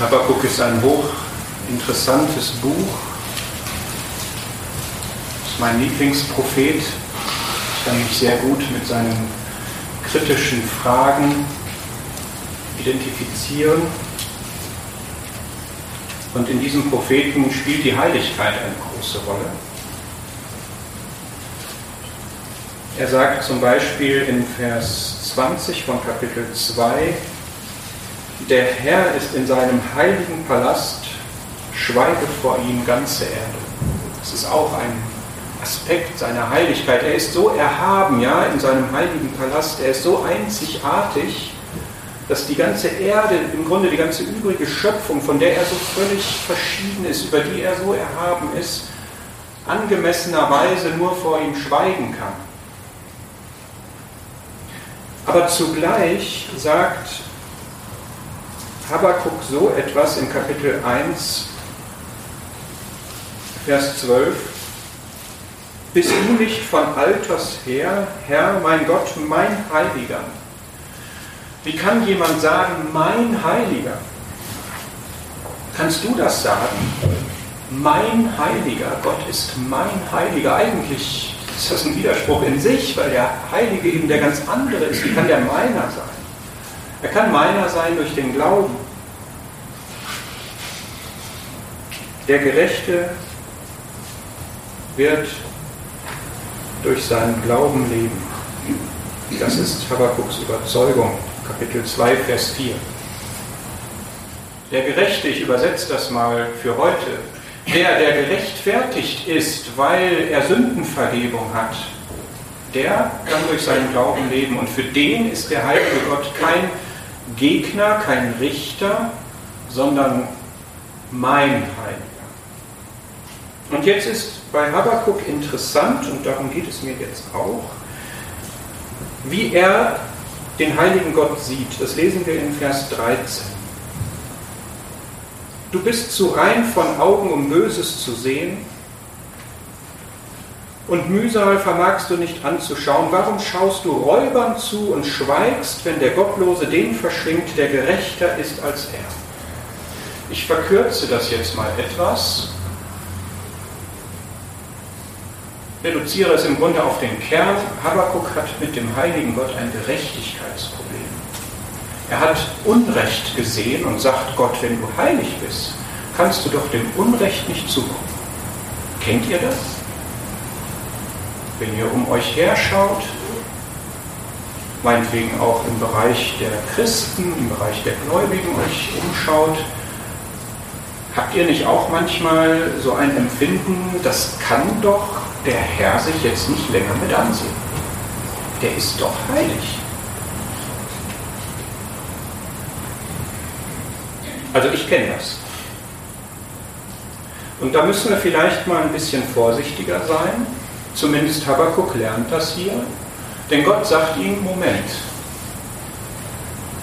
Habakkuk ist ein hochinteressantes Buch. Das ist mein Lieblingsprophet. Ich kann mich sehr gut mit seinen kritischen Fragen identifizieren. Und in diesem Propheten spielt die Heiligkeit eine große Rolle. Er sagt zum Beispiel in Vers 20 von Kapitel 2, der Herr ist in seinem heiligen Palast, schweige vor ihm ganze Erde. Das ist auch ein Aspekt seiner Heiligkeit. Er ist so erhaben, ja, in seinem heiligen Palast. Er ist so einzigartig, dass die ganze Erde, im Grunde die ganze übrige Schöpfung, von der er so völlig verschieden ist, über die er so erhaben ist, angemessenerweise nur vor ihm schweigen kann. Aber zugleich sagt Habakkuk so etwas in Kapitel 1, Vers 12. Bist du nicht von Alters her, Herr, mein Gott, mein Heiliger? Wie kann jemand sagen, mein Heiliger? Kannst du das sagen? Mein Heiliger, Gott ist mein Heiliger. Eigentlich ist das ein Widerspruch in sich, weil der Heilige eben der ganz andere ist. Wie kann der meiner sein? Er kann meiner sein durch den Glauben. Der Gerechte wird durch seinen Glauben leben. Das ist Habakkuk's Überzeugung. Kapitel 2, Vers 4. Der Gerechte, ich übersetze das mal für heute, der, der gerechtfertigt ist, weil er Sündenvergebung hat, der kann durch seinen Glauben leben. Und für den ist der heilige Gott kein Gegner, kein Richter, sondern mein Heiliger. Und jetzt ist bei Habakkuk interessant, und darum geht es mir jetzt auch, wie er den heiligen Gott sieht. Das lesen wir in Vers 13. Du bist zu rein von Augen, um Böses zu sehen, und Mühsal vermagst du nicht anzuschauen. Warum schaust du Räubern zu und schweigst, wenn der Gottlose den verschlingt, der gerechter ist als er? Ich verkürze das jetzt mal etwas, reduziere es im Grunde auf den Kern. Habakkuk hat mit dem heiligen Gott ein Gerechtigkeitsproblem. Er hat Unrecht gesehen und sagt Gott, wenn du heilig bist, kannst du doch dem Unrecht nicht zugucken. Kennt ihr das? Wenn ihr um euch her schaut, meinetwegen auch im Bereich der Christen, im Bereich der Gläubigen euch umschaut, habt ihr nicht auch manchmal so ein Empfinden, das kann doch der Herr sich jetzt nicht länger mit ansehen. Der ist doch heilig. Also ich kenne das. Und da müssen wir vielleicht mal ein bisschen vorsichtiger sein. Zumindest Habakkuk lernt das hier. Denn Gott sagt ihm, Moment,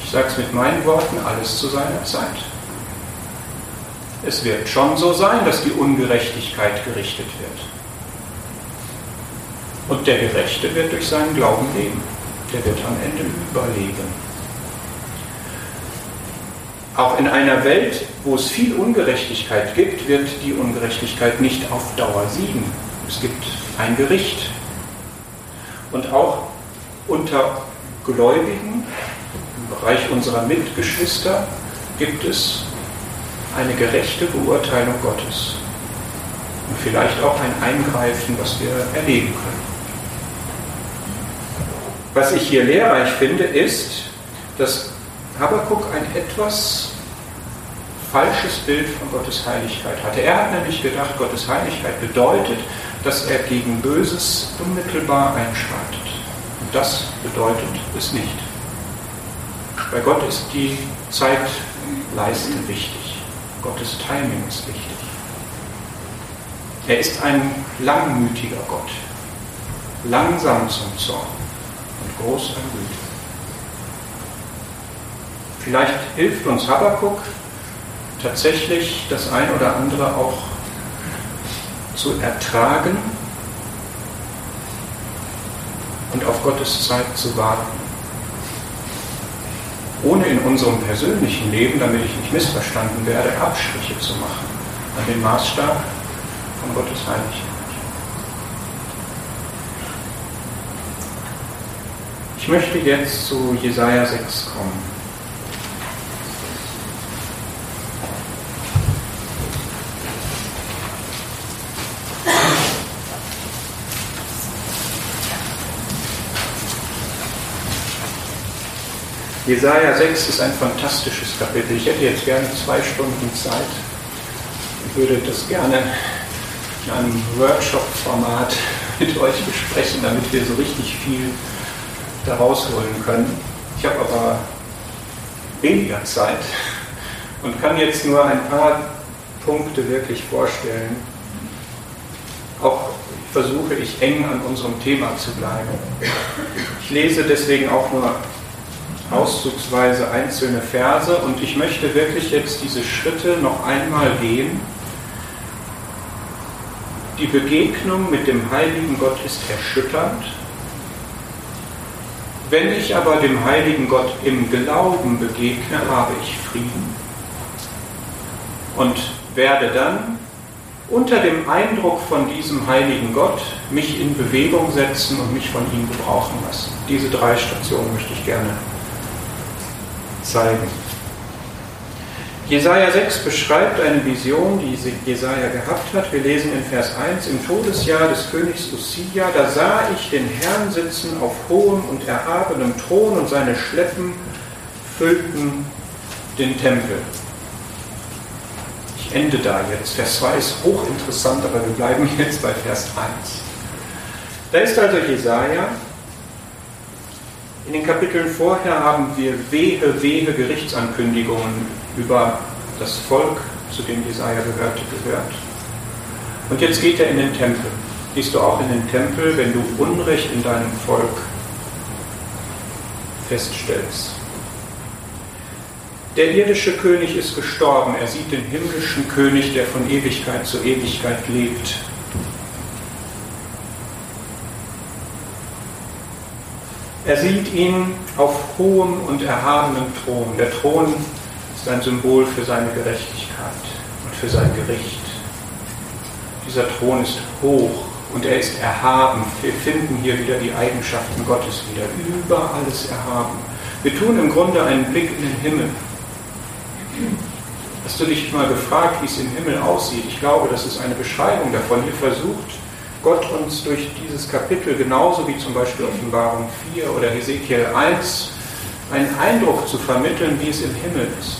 ich sage es mit meinen Worten, alles zu seiner Zeit. Es wird schon so sein, dass die Ungerechtigkeit gerichtet wird. Und der Gerechte wird durch seinen Glauben leben. Der wird am Ende überleben. Auch in einer Welt, wo es viel Ungerechtigkeit gibt, wird die Ungerechtigkeit nicht auf Dauer siegen. Es gibt ein Gericht. Und auch unter Gläubigen, im Bereich unserer Mitgeschwister, gibt es eine gerechte Beurteilung Gottes. Und vielleicht auch ein Eingreifen, was wir erleben können. Was ich hier lehrreich finde, ist, dass Habakkuk ein etwas falsches Bild von Gottes Heiligkeit hatte. Er hat nämlich gedacht, Gottes Heiligkeit bedeutet, dass er gegen Böses unmittelbar einschreitet. Und das bedeutet es nicht. Bei Gott ist die Zeitleiste wichtig. Gottes Timing ist wichtig. Er ist ein langmütiger Gott, langsam zum Zorn und groß an Güte. Vielleicht hilft uns Habakkuk tatsächlich das ein oder andere auch zu ertragen und auf Gottes Zeit zu warten. Ohne in unserem persönlichen Leben, damit ich nicht missverstanden werde, Abstriche zu machen an den Maßstab von Gottes Heiligkeit. Ich möchte jetzt zu Jesaja 6 kommen. Jesaja 6 ist ein fantastisches Kapitel. Ich hätte jetzt gerne zwei Stunden Zeit und würde das gerne in einem Workshop-Format [laughs] mit euch besprechen, damit wir so richtig viel daraus holen können. Ich habe aber weniger Zeit und kann jetzt nur ein paar Punkte wirklich vorstellen. Auch versuche ich eng an unserem Thema zu bleiben. Ich lese deswegen auch nur auszugsweise einzelne Verse und ich möchte wirklich jetzt diese Schritte noch einmal gehen. Die Begegnung mit dem heiligen Gott ist erschütternd. Wenn ich aber dem heiligen Gott im Glauben begegne, habe ich Frieden und werde dann unter dem Eindruck von diesem heiligen Gott mich in Bewegung setzen und mich von ihm gebrauchen lassen. Diese drei Stationen möchte ich gerne zeigen. Jesaja 6 beschreibt eine Vision, die Jesaja gehabt hat. Wir lesen in Vers 1: Im Todesjahr des Königs Usia, da sah ich den Herrn sitzen auf hohem und erhabenem Thron und seine Schleppen füllten den Tempel. Ich ende da jetzt. Vers 2 ist hochinteressant, aber wir bleiben [laughs] jetzt bei Vers 1. Da ist also Jesaja, in den Kapiteln vorher haben wir wehe, wehe Gerichtsankündigungen über das Volk, zu dem Jesaja gehörte, gehört. Und jetzt geht er in den Tempel. Gehst du auch in den Tempel, wenn du Unrecht in deinem Volk feststellst? Der irdische König ist gestorben. Er sieht den himmlischen König, der von Ewigkeit zu Ewigkeit lebt. Er sieht ihn auf hohem und erhabenem Thron. Der Thron ist ein Symbol für seine Gerechtigkeit und für sein Gericht. Dieser Thron ist hoch und er ist erhaben. Wir finden hier wieder die Eigenschaften Gottes wieder. Über alles erhaben. Wir tun im Grunde einen Blick in den Himmel. Hast du dich mal gefragt, wie es im Himmel aussieht? Ich glaube, das ist eine Beschreibung davon. Hier versucht Gott uns durch dieses Kapitel genauso wie zum Beispiel Offenbarung 4 oder Hesekiel 1 einen Eindruck zu vermitteln, wie es im Himmel ist.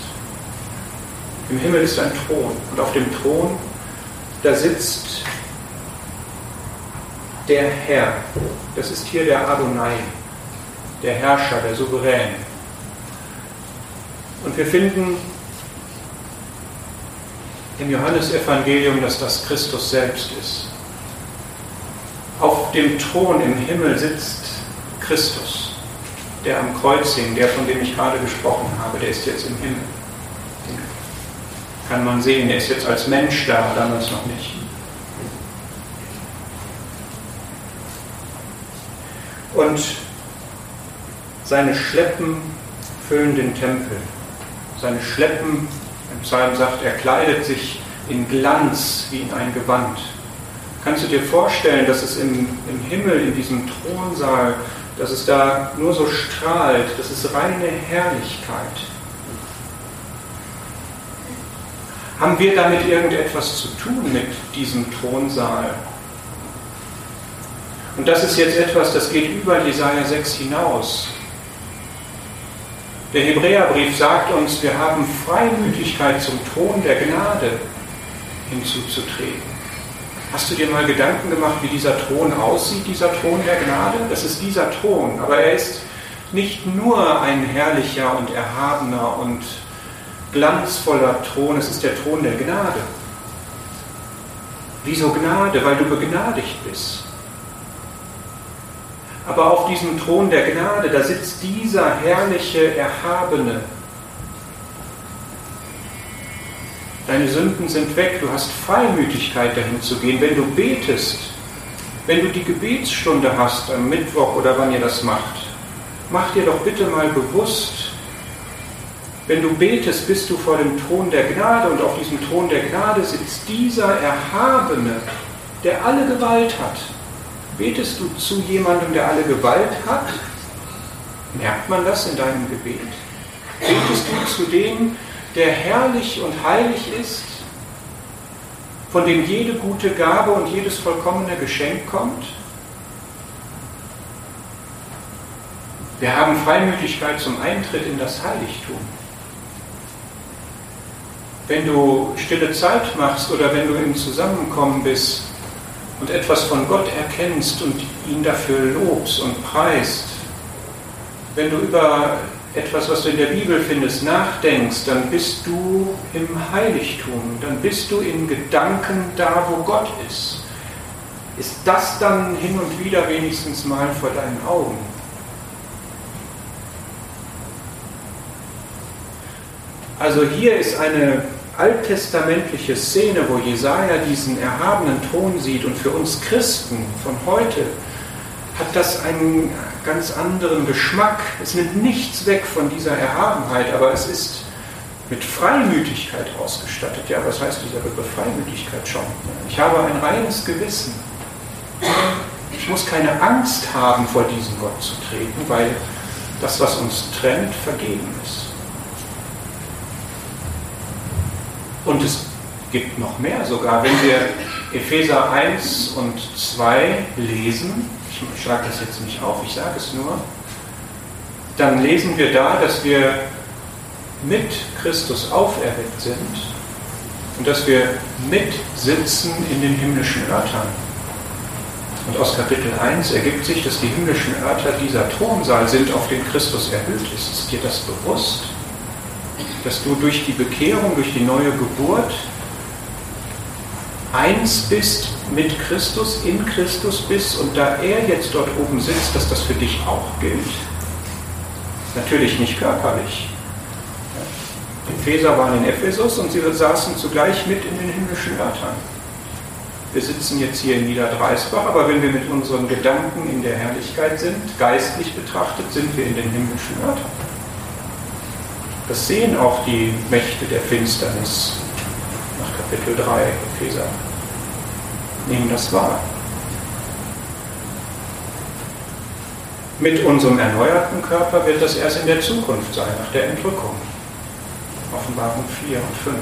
Im Himmel ist ein Thron und auf dem Thron, da sitzt der Herr. Das ist hier der Adonai, der Herrscher, der Souverän. Und wir finden im Johannesevangelium, dass das Christus selbst ist. Auf dem Thron im Himmel sitzt Christus, der am Kreuz hing, der, von dem ich gerade gesprochen habe, der ist jetzt im Himmel. Den kann man sehen, er ist jetzt als Mensch da, damals noch nicht. Und seine Schleppen füllen den Tempel. Seine Schleppen, im Psalm sagt, er kleidet sich in Glanz wie in ein Gewand. Kannst du dir vorstellen, dass es im, im Himmel, in diesem Thronsaal, dass es da nur so strahlt, das ist reine Herrlichkeit. Haben wir damit irgendetwas zu tun mit diesem Thronsaal? Und das ist jetzt etwas, das geht über Jesaja 6 hinaus. Der Hebräerbrief sagt uns, wir haben Freimütigkeit zum Thron der Gnade hinzuzutreten. Hast du dir mal Gedanken gemacht, wie dieser Thron aussieht, dieser Thron der Gnade? Das ist dieser Thron, aber er ist nicht nur ein herrlicher und erhabener und glanzvoller Thron, es ist der Thron der Gnade. Wieso Gnade? Weil du begnadigt bist. Aber auf diesem Thron der Gnade, da sitzt dieser herrliche, erhabene. Deine Sünden sind weg, du hast Freimütigkeit dahin zu gehen. Wenn du betest, wenn du die Gebetsstunde hast am Mittwoch oder wann ihr das macht, mach dir doch bitte mal bewusst, wenn du betest, bist du vor dem Thron der Gnade und auf diesem Thron der Gnade sitzt dieser Erhabene, der alle Gewalt hat. Betest du zu jemandem, der alle Gewalt hat? Merkt man das in deinem Gebet? Betest du zu dem, der herrlich und heilig ist, von dem jede gute Gabe und jedes vollkommene Geschenk kommt? Wir haben Freimütigkeit zum Eintritt in das Heiligtum. Wenn du stille Zeit machst oder wenn du im Zusammenkommen bist und etwas von Gott erkennst und ihn dafür lobst und preist, wenn du über etwas, was du in der Bibel findest, nachdenkst, dann bist du im Heiligtum, dann bist du in Gedanken da, wo Gott ist. Ist das dann hin und wieder wenigstens mal vor deinen Augen? Also hier ist eine alttestamentliche Szene, wo Jesaja diesen erhabenen Thron sieht und für uns Christen von heute hat das einen ganz anderen Geschmack. Es nimmt nichts weg von dieser Erhabenheit, aber es ist mit Freimütigkeit ausgestattet. Ja, was heißt dieser Begriff Freimütigkeit schon? Ich habe ein reines Gewissen. Ich muss keine Angst haben, vor diesen Gott zu treten, weil das, was uns trennt, vergeben ist. Und es gibt noch mehr sogar. Wenn wir Epheser 1 und 2 lesen, ich schlage das jetzt nicht auf, ich sage es nur, dann lesen wir da, dass wir mit Christus auferweckt sind und dass wir mitsitzen in den himmlischen Örtern. Und aus Kapitel 1 ergibt sich, dass die himmlischen Örter dieser Thronsaal sind, auf den Christus erhöht ist. Ist dir das bewusst? dass du durch die Bekehrung, durch die neue Geburt eins bist mit Christus, in Christus bist und da er jetzt dort oben sitzt, dass das für dich auch gilt. Natürlich nicht körperlich. Die Epheser waren in Ephesus und sie saßen zugleich mit in den himmlischen Örtern. Wir sitzen jetzt hier in Niederdreisbach, aber wenn wir mit unseren Gedanken in der Herrlichkeit sind, geistlich betrachtet, sind wir in den himmlischen Örtern. Das sehen auch die Mächte der Finsternis Kapitel 3 Epheser. Nehmen das wahr. Mit unserem erneuerten Körper wird das erst in der Zukunft sein, nach der Entrückung. Offenbarung 4 und 5.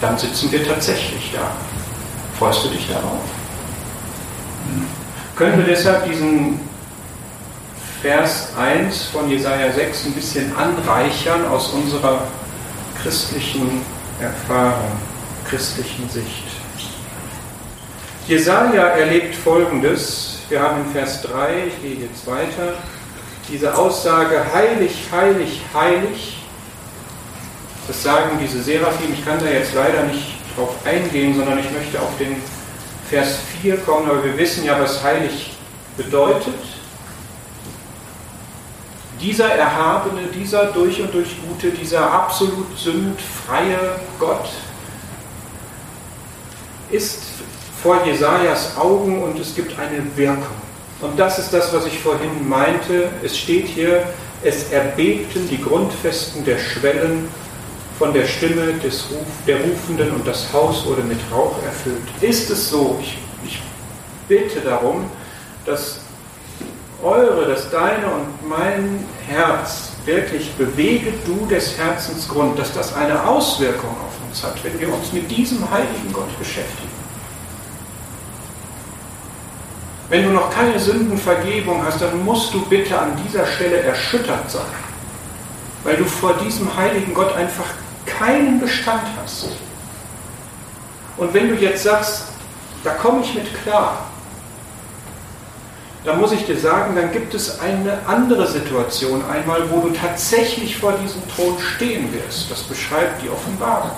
Dann sitzen wir tatsächlich da. Freust du dich darauf? Können wir deshalb diesen Vers 1 von Jesaja 6 ein bisschen anreichern aus unserer christlichen Erfahrung, christlichen Sicht. Jesaja erlebt folgendes. Wir haben in Vers 3, ich gehe jetzt weiter, diese Aussage: Heilig, heilig, heilig. Das sagen diese Seraphim. Ich kann da jetzt leider nicht drauf eingehen, sondern ich möchte auf den Vers 4 kommen, aber wir wissen ja, was heilig bedeutet dieser erhabene, dieser durch und durch gute, dieser absolut sündfreie Gott ist vor Jesajas Augen und es gibt eine Wirkung. Und das ist das, was ich vorhin meinte. Es steht hier, es erbebten die Grundfesten der Schwellen von der Stimme des Ruf, der Rufenden und das Haus wurde mit Rauch erfüllt. Ist es so? Ich, ich bitte darum, dass eure, das deine und mein Herz wirklich bewege du des Herzens Grund, dass das eine Auswirkung auf uns hat, wenn wir uns mit diesem heiligen Gott beschäftigen. Wenn du noch keine Sündenvergebung hast, dann musst du bitte an dieser Stelle erschüttert sein, weil du vor diesem heiligen Gott einfach keinen Bestand hast. Und wenn du jetzt sagst, da komme ich mit klar, dann muss ich dir sagen, dann gibt es eine andere Situation einmal, wo du tatsächlich vor diesem Thron stehen wirst. Das beschreibt die Offenbarung.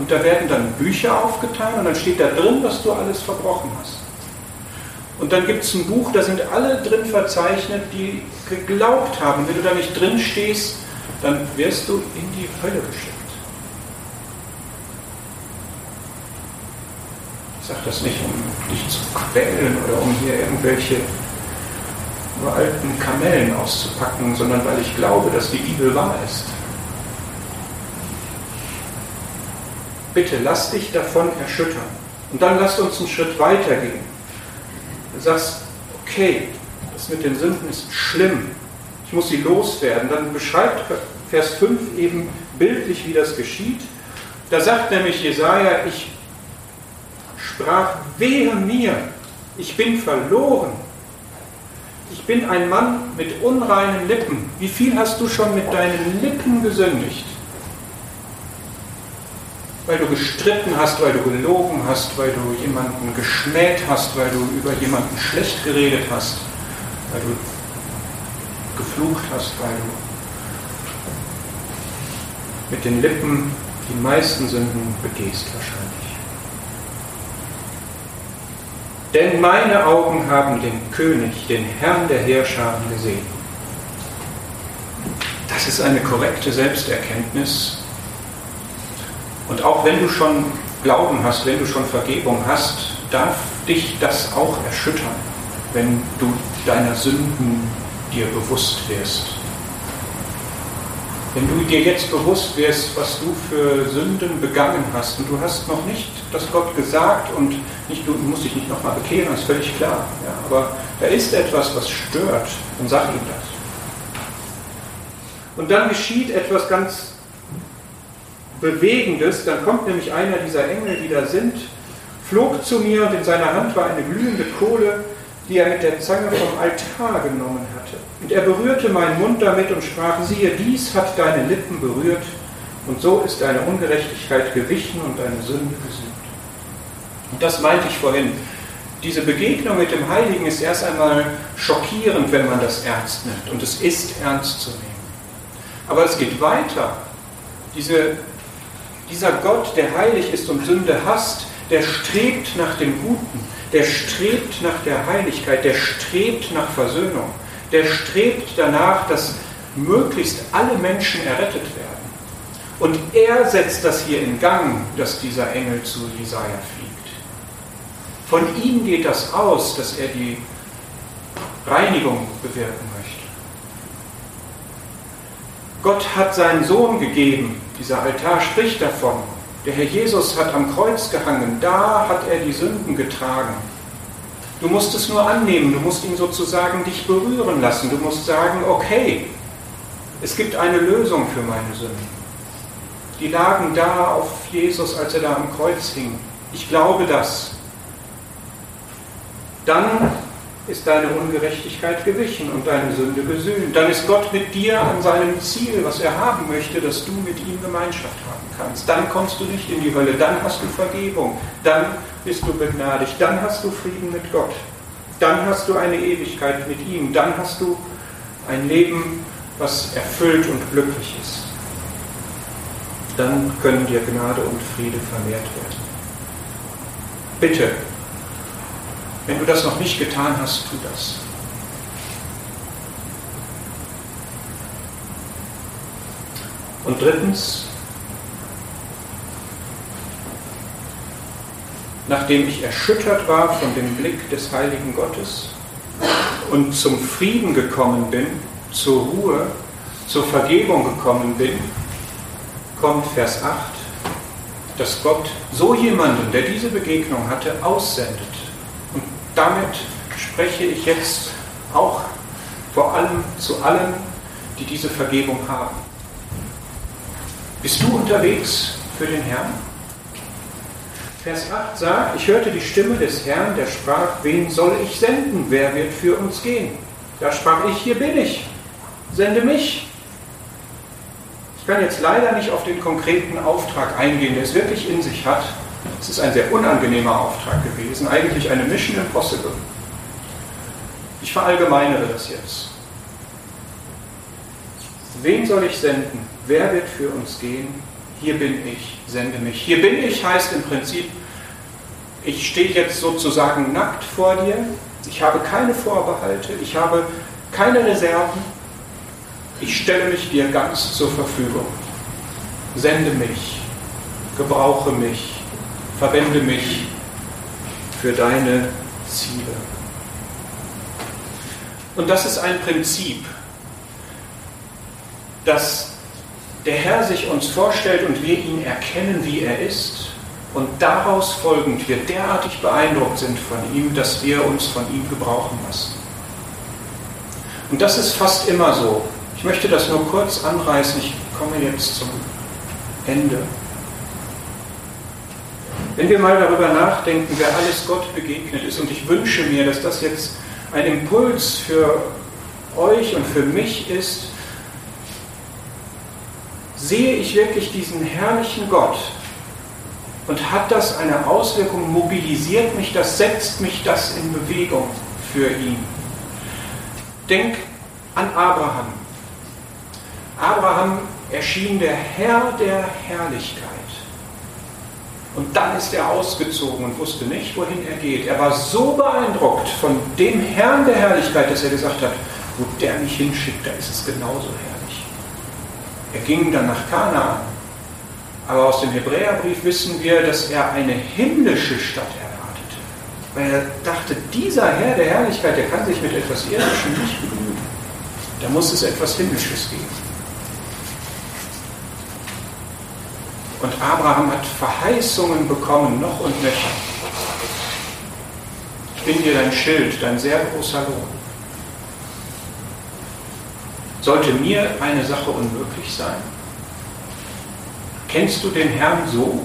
Und da werden dann Bücher aufgetan und dann steht da drin, was du alles verbrochen hast. Und dann gibt es ein Buch, da sind alle drin verzeichnet, die geglaubt haben. Wenn du da nicht drin stehst, dann wirst du in die Hölle geschickt. Ich sage das nicht, um dich zu quälen oder um hier irgendwelche nur alten Kamellen auszupacken, sondern weil ich glaube, dass die Bibel wahr ist. Bitte lass dich davon erschüttern. Und dann lass uns einen Schritt weiter gehen. Du sagst, okay, das mit den Sünden ist schlimm. Ich muss sie loswerden. Dann beschreibt Vers 5 eben bildlich, wie das geschieht. Da sagt nämlich Jesaja, ich sprach, wehe mir, ich bin verloren. Ich bin ein Mann mit unreinen Lippen. Wie viel hast du schon mit deinen Lippen gesündigt? Weil du gestritten hast, weil du gelogen hast, weil du jemanden geschmäht hast, weil du über jemanden schlecht geredet hast, weil du geflucht hast, weil du mit den Lippen die meisten Sünden begehst wahrscheinlich. Denn meine Augen haben den König, den Herrn der Heerscharen gesehen. Das ist eine korrekte Selbsterkenntnis. Und auch wenn du schon Glauben hast, wenn du schon Vergebung hast, darf dich das auch erschüttern, wenn du deiner Sünden dir bewusst wirst. Wenn du dir jetzt bewusst wirst, was du für Sünden begangen hast, und du hast noch nicht das Gott gesagt und nicht, du musst dich nicht nochmal bekehren, ist völlig klar. Ja, aber da ist etwas, was stört, dann sag ihm das. Und dann geschieht etwas ganz Bewegendes, dann kommt nämlich einer dieser Engel, die da sind, flog zu mir und in seiner Hand war eine glühende Kohle, die er mit der Zange vom Altar genommen hatte. Und er berührte meinen Mund damit und sprach, siehe, dies hat deine Lippen berührt, und so ist deine Ungerechtigkeit gewichen und deine Sünde gesühnt. Und das meinte ich vorhin. Diese Begegnung mit dem Heiligen ist erst einmal schockierend, wenn man das ernst nimmt. Und es ist ernst zu nehmen. Aber es geht weiter. Diese, dieser Gott, der heilig ist und Sünde hasst, der strebt nach dem Guten der strebt nach der Heiligkeit, der strebt nach Versöhnung, der strebt danach, dass möglichst alle Menschen errettet werden. Und er setzt das hier in Gang, dass dieser Engel zu Jesaja fliegt. Von ihm geht das aus, dass er die Reinigung bewirken möchte. Gott hat seinen Sohn gegeben, dieser Altar spricht davon, der Herr Jesus hat am Kreuz gehangen, da hat er die Sünden getragen. Du musst es nur annehmen, du musst ihn sozusagen dich berühren lassen. Du musst sagen, okay, es gibt eine Lösung für meine Sünden. Die lagen da auf Jesus, als er da am Kreuz hing. Ich glaube das. Dann ist deine Ungerechtigkeit gewichen und deine Sünde gesühnt. Dann ist Gott mit dir an seinem Ziel, was er haben möchte, dass du mit ihm Gemeinschaft haben kannst. Dann kommst du nicht in die Hölle, dann hast du Vergebung, dann bist du begnadigt, dann hast du Frieden mit Gott, dann hast du eine Ewigkeit mit ihm, dann hast du ein Leben, was erfüllt und glücklich ist. Dann können dir Gnade und Friede vermehrt werden. Bitte, wenn du das noch nicht getan hast, tu das. Und drittens, nachdem ich erschüttert war von dem Blick des heiligen Gottes und zum Frieden gekommen bin, zur Ruhe, zur Vergebung gekommen bin, kommt Vers 8, dass Gott so jemanden, der diese Begegnung hatte, aussendet damit spreche ich jetzt auch vor allem zu allen, die diese Vergebung haben. Bist du unterwegs für den Herrn? Vers 8 sagt, ich hörte die Stimme des Herrn, der sprach, wen soll ich senden? Wer wird für uns gehen? Da sprach ich, hier bin ich, sende mich. Ich kann jetzt leider nicht auf den konkreten Auftrag eingehen, der es wirklich in sich hat, es ist ein sehr unangenehmer Auftrag gewesen, eigentlich eine Mission Impossible. Ich verallgemeinere das jetzt. Wen soll ich senden? Wer wird für uns gehen? Hier bin ich, sende mich. Hier bin ich heißt im Prinzip, ich stehe jetzt sozusagen nackt vor dir. Ich habe keine Vorbehalte, ich habe keine Reserven. Ich stelle mich dir ganz zur Verfügung. Sende mich, gebrauche mich, verwende mich für deine Ziele. Und das ist ein Prinzip, dass der Herr sich uns vorstellt und wir ihn erkennen, wie er ist und daraus folgend wir derartig beeindruckt sind von ihm, dass wir uns von ihm gebrauchen lassen. Und das ist fast immer so. Ich möchte das nur kurz anreißen. Ich komme jetzt zum Ende. Wenn wir mal darüber nachdenken, wer alles Gott begegnet ist, und ich wünsche mir, dass das jetzt ein Impuls für euch und für mich ist, sehe ich wirklich diesen herrlichen Gott und hat das eine Auswirkung, mobilisiert mich das, setzt mich das in Bewegung für ihn. Denk an Abraham. Abraham erschien der Herr der Herrlichkeit. Und dann ist er ausgezogen und wusste nicht, wohin er geht. Er war so beeindruckt von dem Herrn der Herrlichkeit, dass er gesagt hat, wo der mich hinschickt, da ist es genauso herrlich. Er ging dann nach Kanaan. Aber aus dem Hebräerbrief wissen wir, dass er eine himmlische Stadt erwartete. Weil er dachte, dieser Herr der Herrlichkeit, der kann sich mit etwas Irdischem nicht begnügen. Da muss es etwas Himmlisches geben. Und Abraham hat Verheißungen bekommen, noch und nöcher. Ich bin dir dein Schild, dein sehr großer Lohn. Sollte mir eine Sache unmöglich sein? Kennst du den Herrn so?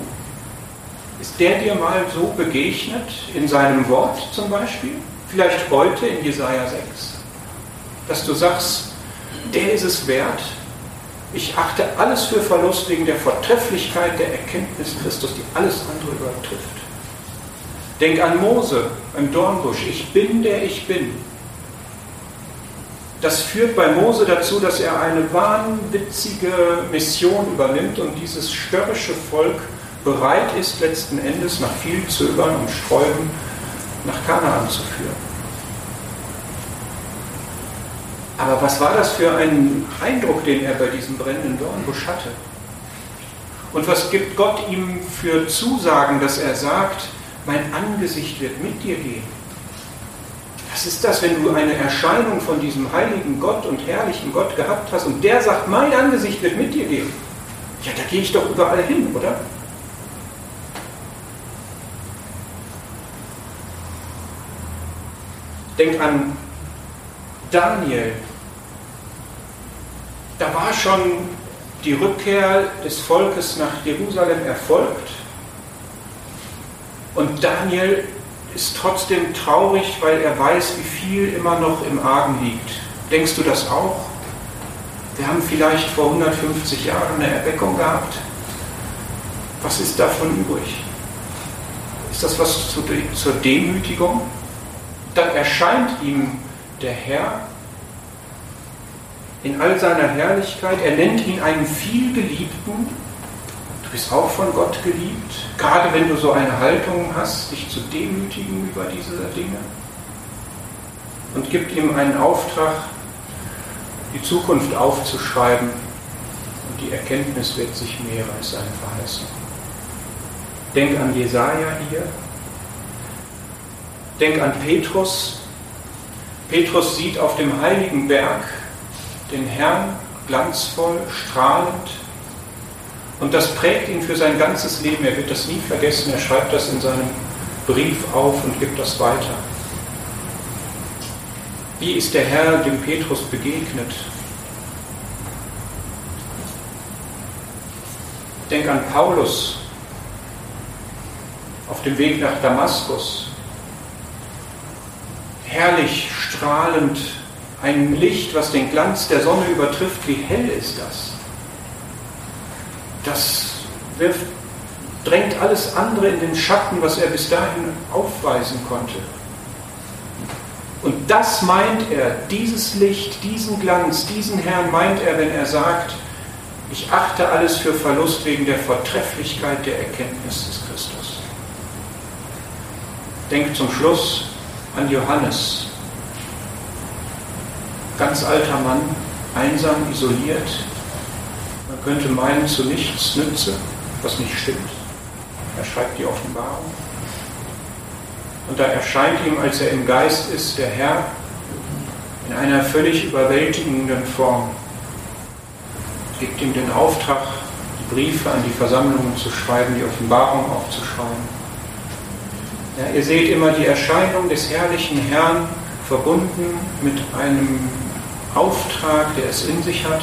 Ist der dir mal so begegnet, in seinem Wort zum Beispiel? Vielleicht heute in Jesaja 6? Dass du sagst, der ist es wert, ich achte alles für Verlust wegen der Vortrefflichkeit der Erkenntnis Christus, die alles andere übertrifft. Denk an Mose im Dornbusch. Ich bin der ich bin. Das führt bei Mose dazu, dass er eine wahnwitzige Mission übernimmt und dieses störrische Volk bereit ist, letzten Endes nach viel Zögern und Sträuben nach Kanaan zu führen. Aber was war das für ein Eindruck, den er bei diesem brennenden Dornbusch hatte? Und was gibt Gott ihm für Zusagen, dass er sagt, mein Angesicht wird mit dir gehen? Was ist das, wenn du eine Erscheinung von diesem heiligen Gott und herrlichen Gott gehabt hast und der sagt, mein Angesicht wird mit dir gehen? Ja, da gehe ich doch überall hin, oder? Denk an Daniel, da war schon die Rückkehr des Volkes nach Jerusalem erfolgt. Und Daniel ist trotzdem traurig, weil er weiß, wie viel immer noch im Argen liegt. Denkst du das auch? Wir haben vielleicht vor 150 Jahren eine Erweckung gehabt. Was ist davon übrig? Ist das was zur Demütigung? Dann erscheint ihm der Herr in all seiner Herrlichkeit. Er nennt ihn einen vielgeliebten. Du bist auch von Gott geliebt, gerade wenn du so eine Haltung hast, dich zu demütigen über diese Dinge. Und gibt ihm einen Auftrag, die Zukunft aufzuschreiben. Und die Erkenntnis wird sich mehren, ist eine Verheißung. Denk an Jesaja hier. Denk an Petrus. Petrus sieht auf dem heiligen Berg den Herrn glanzvoll, strahlend. Und das prägt ihn für sein ganzes Leben. Er wird das nie vergessen. Er schreibt das in seinem Brief auf und gibt das weiter. Wie ist der Herr dem Petrus begegnet? Denk an Paulus auf dem Weg nach Damaskus. Herrlich, strahlend, ein Licht, was den Glanz der Sonne übertrifft. Wie hell ist das? Das wirft, drängt alles andere in den Schatten, was er bis dahin aufweisen konnte. Und das meint er, dieses Licht, diesen Glanz, diesen Herrn meint er, wenn er sagt, ich achte alles für Verlust wegen der Vortrefflichkeit der Erkenntnis des Christus. Denkt zum Schluss an Johannes, ganz alter Mann, einsam, isoliert. Man könnte meinen, zu nichts nütze, was nicht stimmt. Er schreibt die Offenbarung. Und da erscheint ihm, als er im Geist ist, der Herr in einer völlig überwältigenden Form. Gibt ihm den Auftrag, die Briefe an die Versammlungen zu schreiben, die Offenbarung aufzuschreiben. Ja, ihr seht immer die Erscheinung des herrlichen Herrn verbunden mit einem Auftrag, der es in sich hat.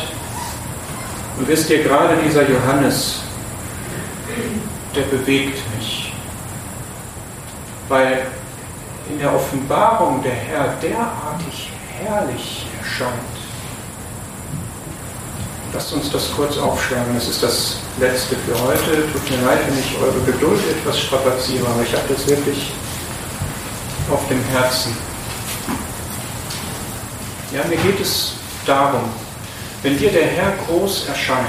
Und wisst ihr, gerade dieser Johannes, der bewegt mich. Weil in der Offenbarung der Herr derartig herrlich erscheint. Lasst uns das kurz aufschlagen. Das ist das letzte für heute. Tut mir leid, wenn ich eure Geduld etwas strapaziere, aber ich habe das wirklich auf dem Herzen. Ja, mir geht es darum, wenn dir der Herr groß erscheint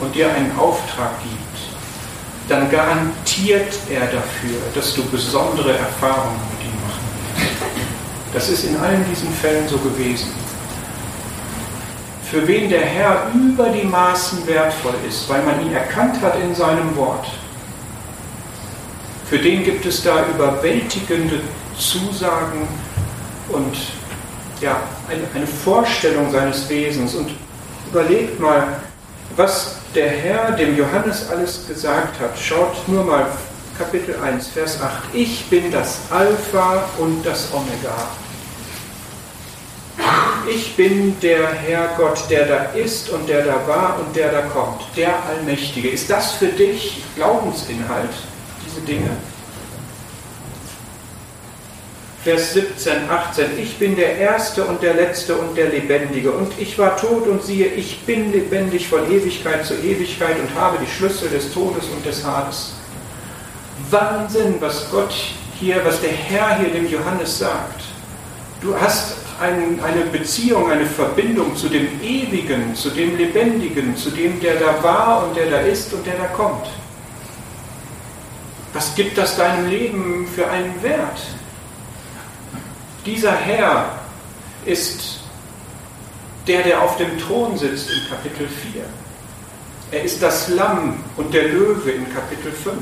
und dir einen Auftrag gibt, dann garantiert er dafür, dass du besondere Erfahrungen mit ihm machen wirst. Das ist in allen diesen Fällen so gewesen. Für wen der Herr über die Maßen wertvoll ist, weil man ihn erkannt hat in seinem Wort, für den gibt es da überwältigende Zusagen und ja, eine, Vorstellung seines Wesens. Und überlegt mal, was der Herr dem Johannes alles gesagt hat. Schaut nur mal Kapitel 1, Vers 8. Ich bin das Alpha und das Omega. Ich bin der Herr Gott, der da ist und der da war und der da kommt, der Allmächtige. Ist das für dich Glaubensinhalt, diese Dinge? Vers 17, 18, ich bin der Erste und der Letzte und der Lebendige. Und ich war tot und siehe, ich bin lebendig von Ewigkeit zu Ewigkeit und habe die Schlüssel des Todes und des Hades. Wahnsinn, was Gott hier, was der Herr hier dem Johannes sagt. Du hast ein, eine Beziehung, eine Verbindung zu dem Ewigen, zu dem Lebendigen, zu dem, der da war und der da ist und der da kommt. Was gibt das deinem Leben für einen Wert? Dieser Herr ist der, der auf dem Thron sitzt in Kapitel 4. Er ist das Lamm und der Löwe in Kapitel 5.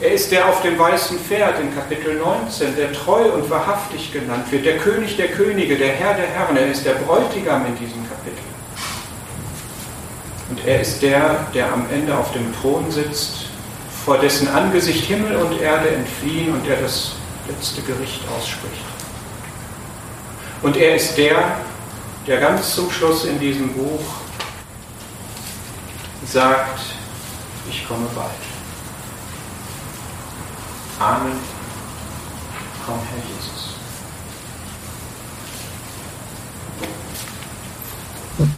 Er ist der auf dem weißen Pferd in Kapitel 19, der treu und wahrhaftig genannt wird, der König der Könige, der Herr der Herren. Er ist der Bräutigam in diesem Kapitel. Und er ist der, der am Ende auf dem Thron sitzt, vor dessen Angesicht Himmel und Erde entfliehen und der das letzte Gericht ausspricht. Und er ist der, der ganz zum Schluss in diesem Buch sagt, ich komme bald. Amen. Komm, Herr Jesus.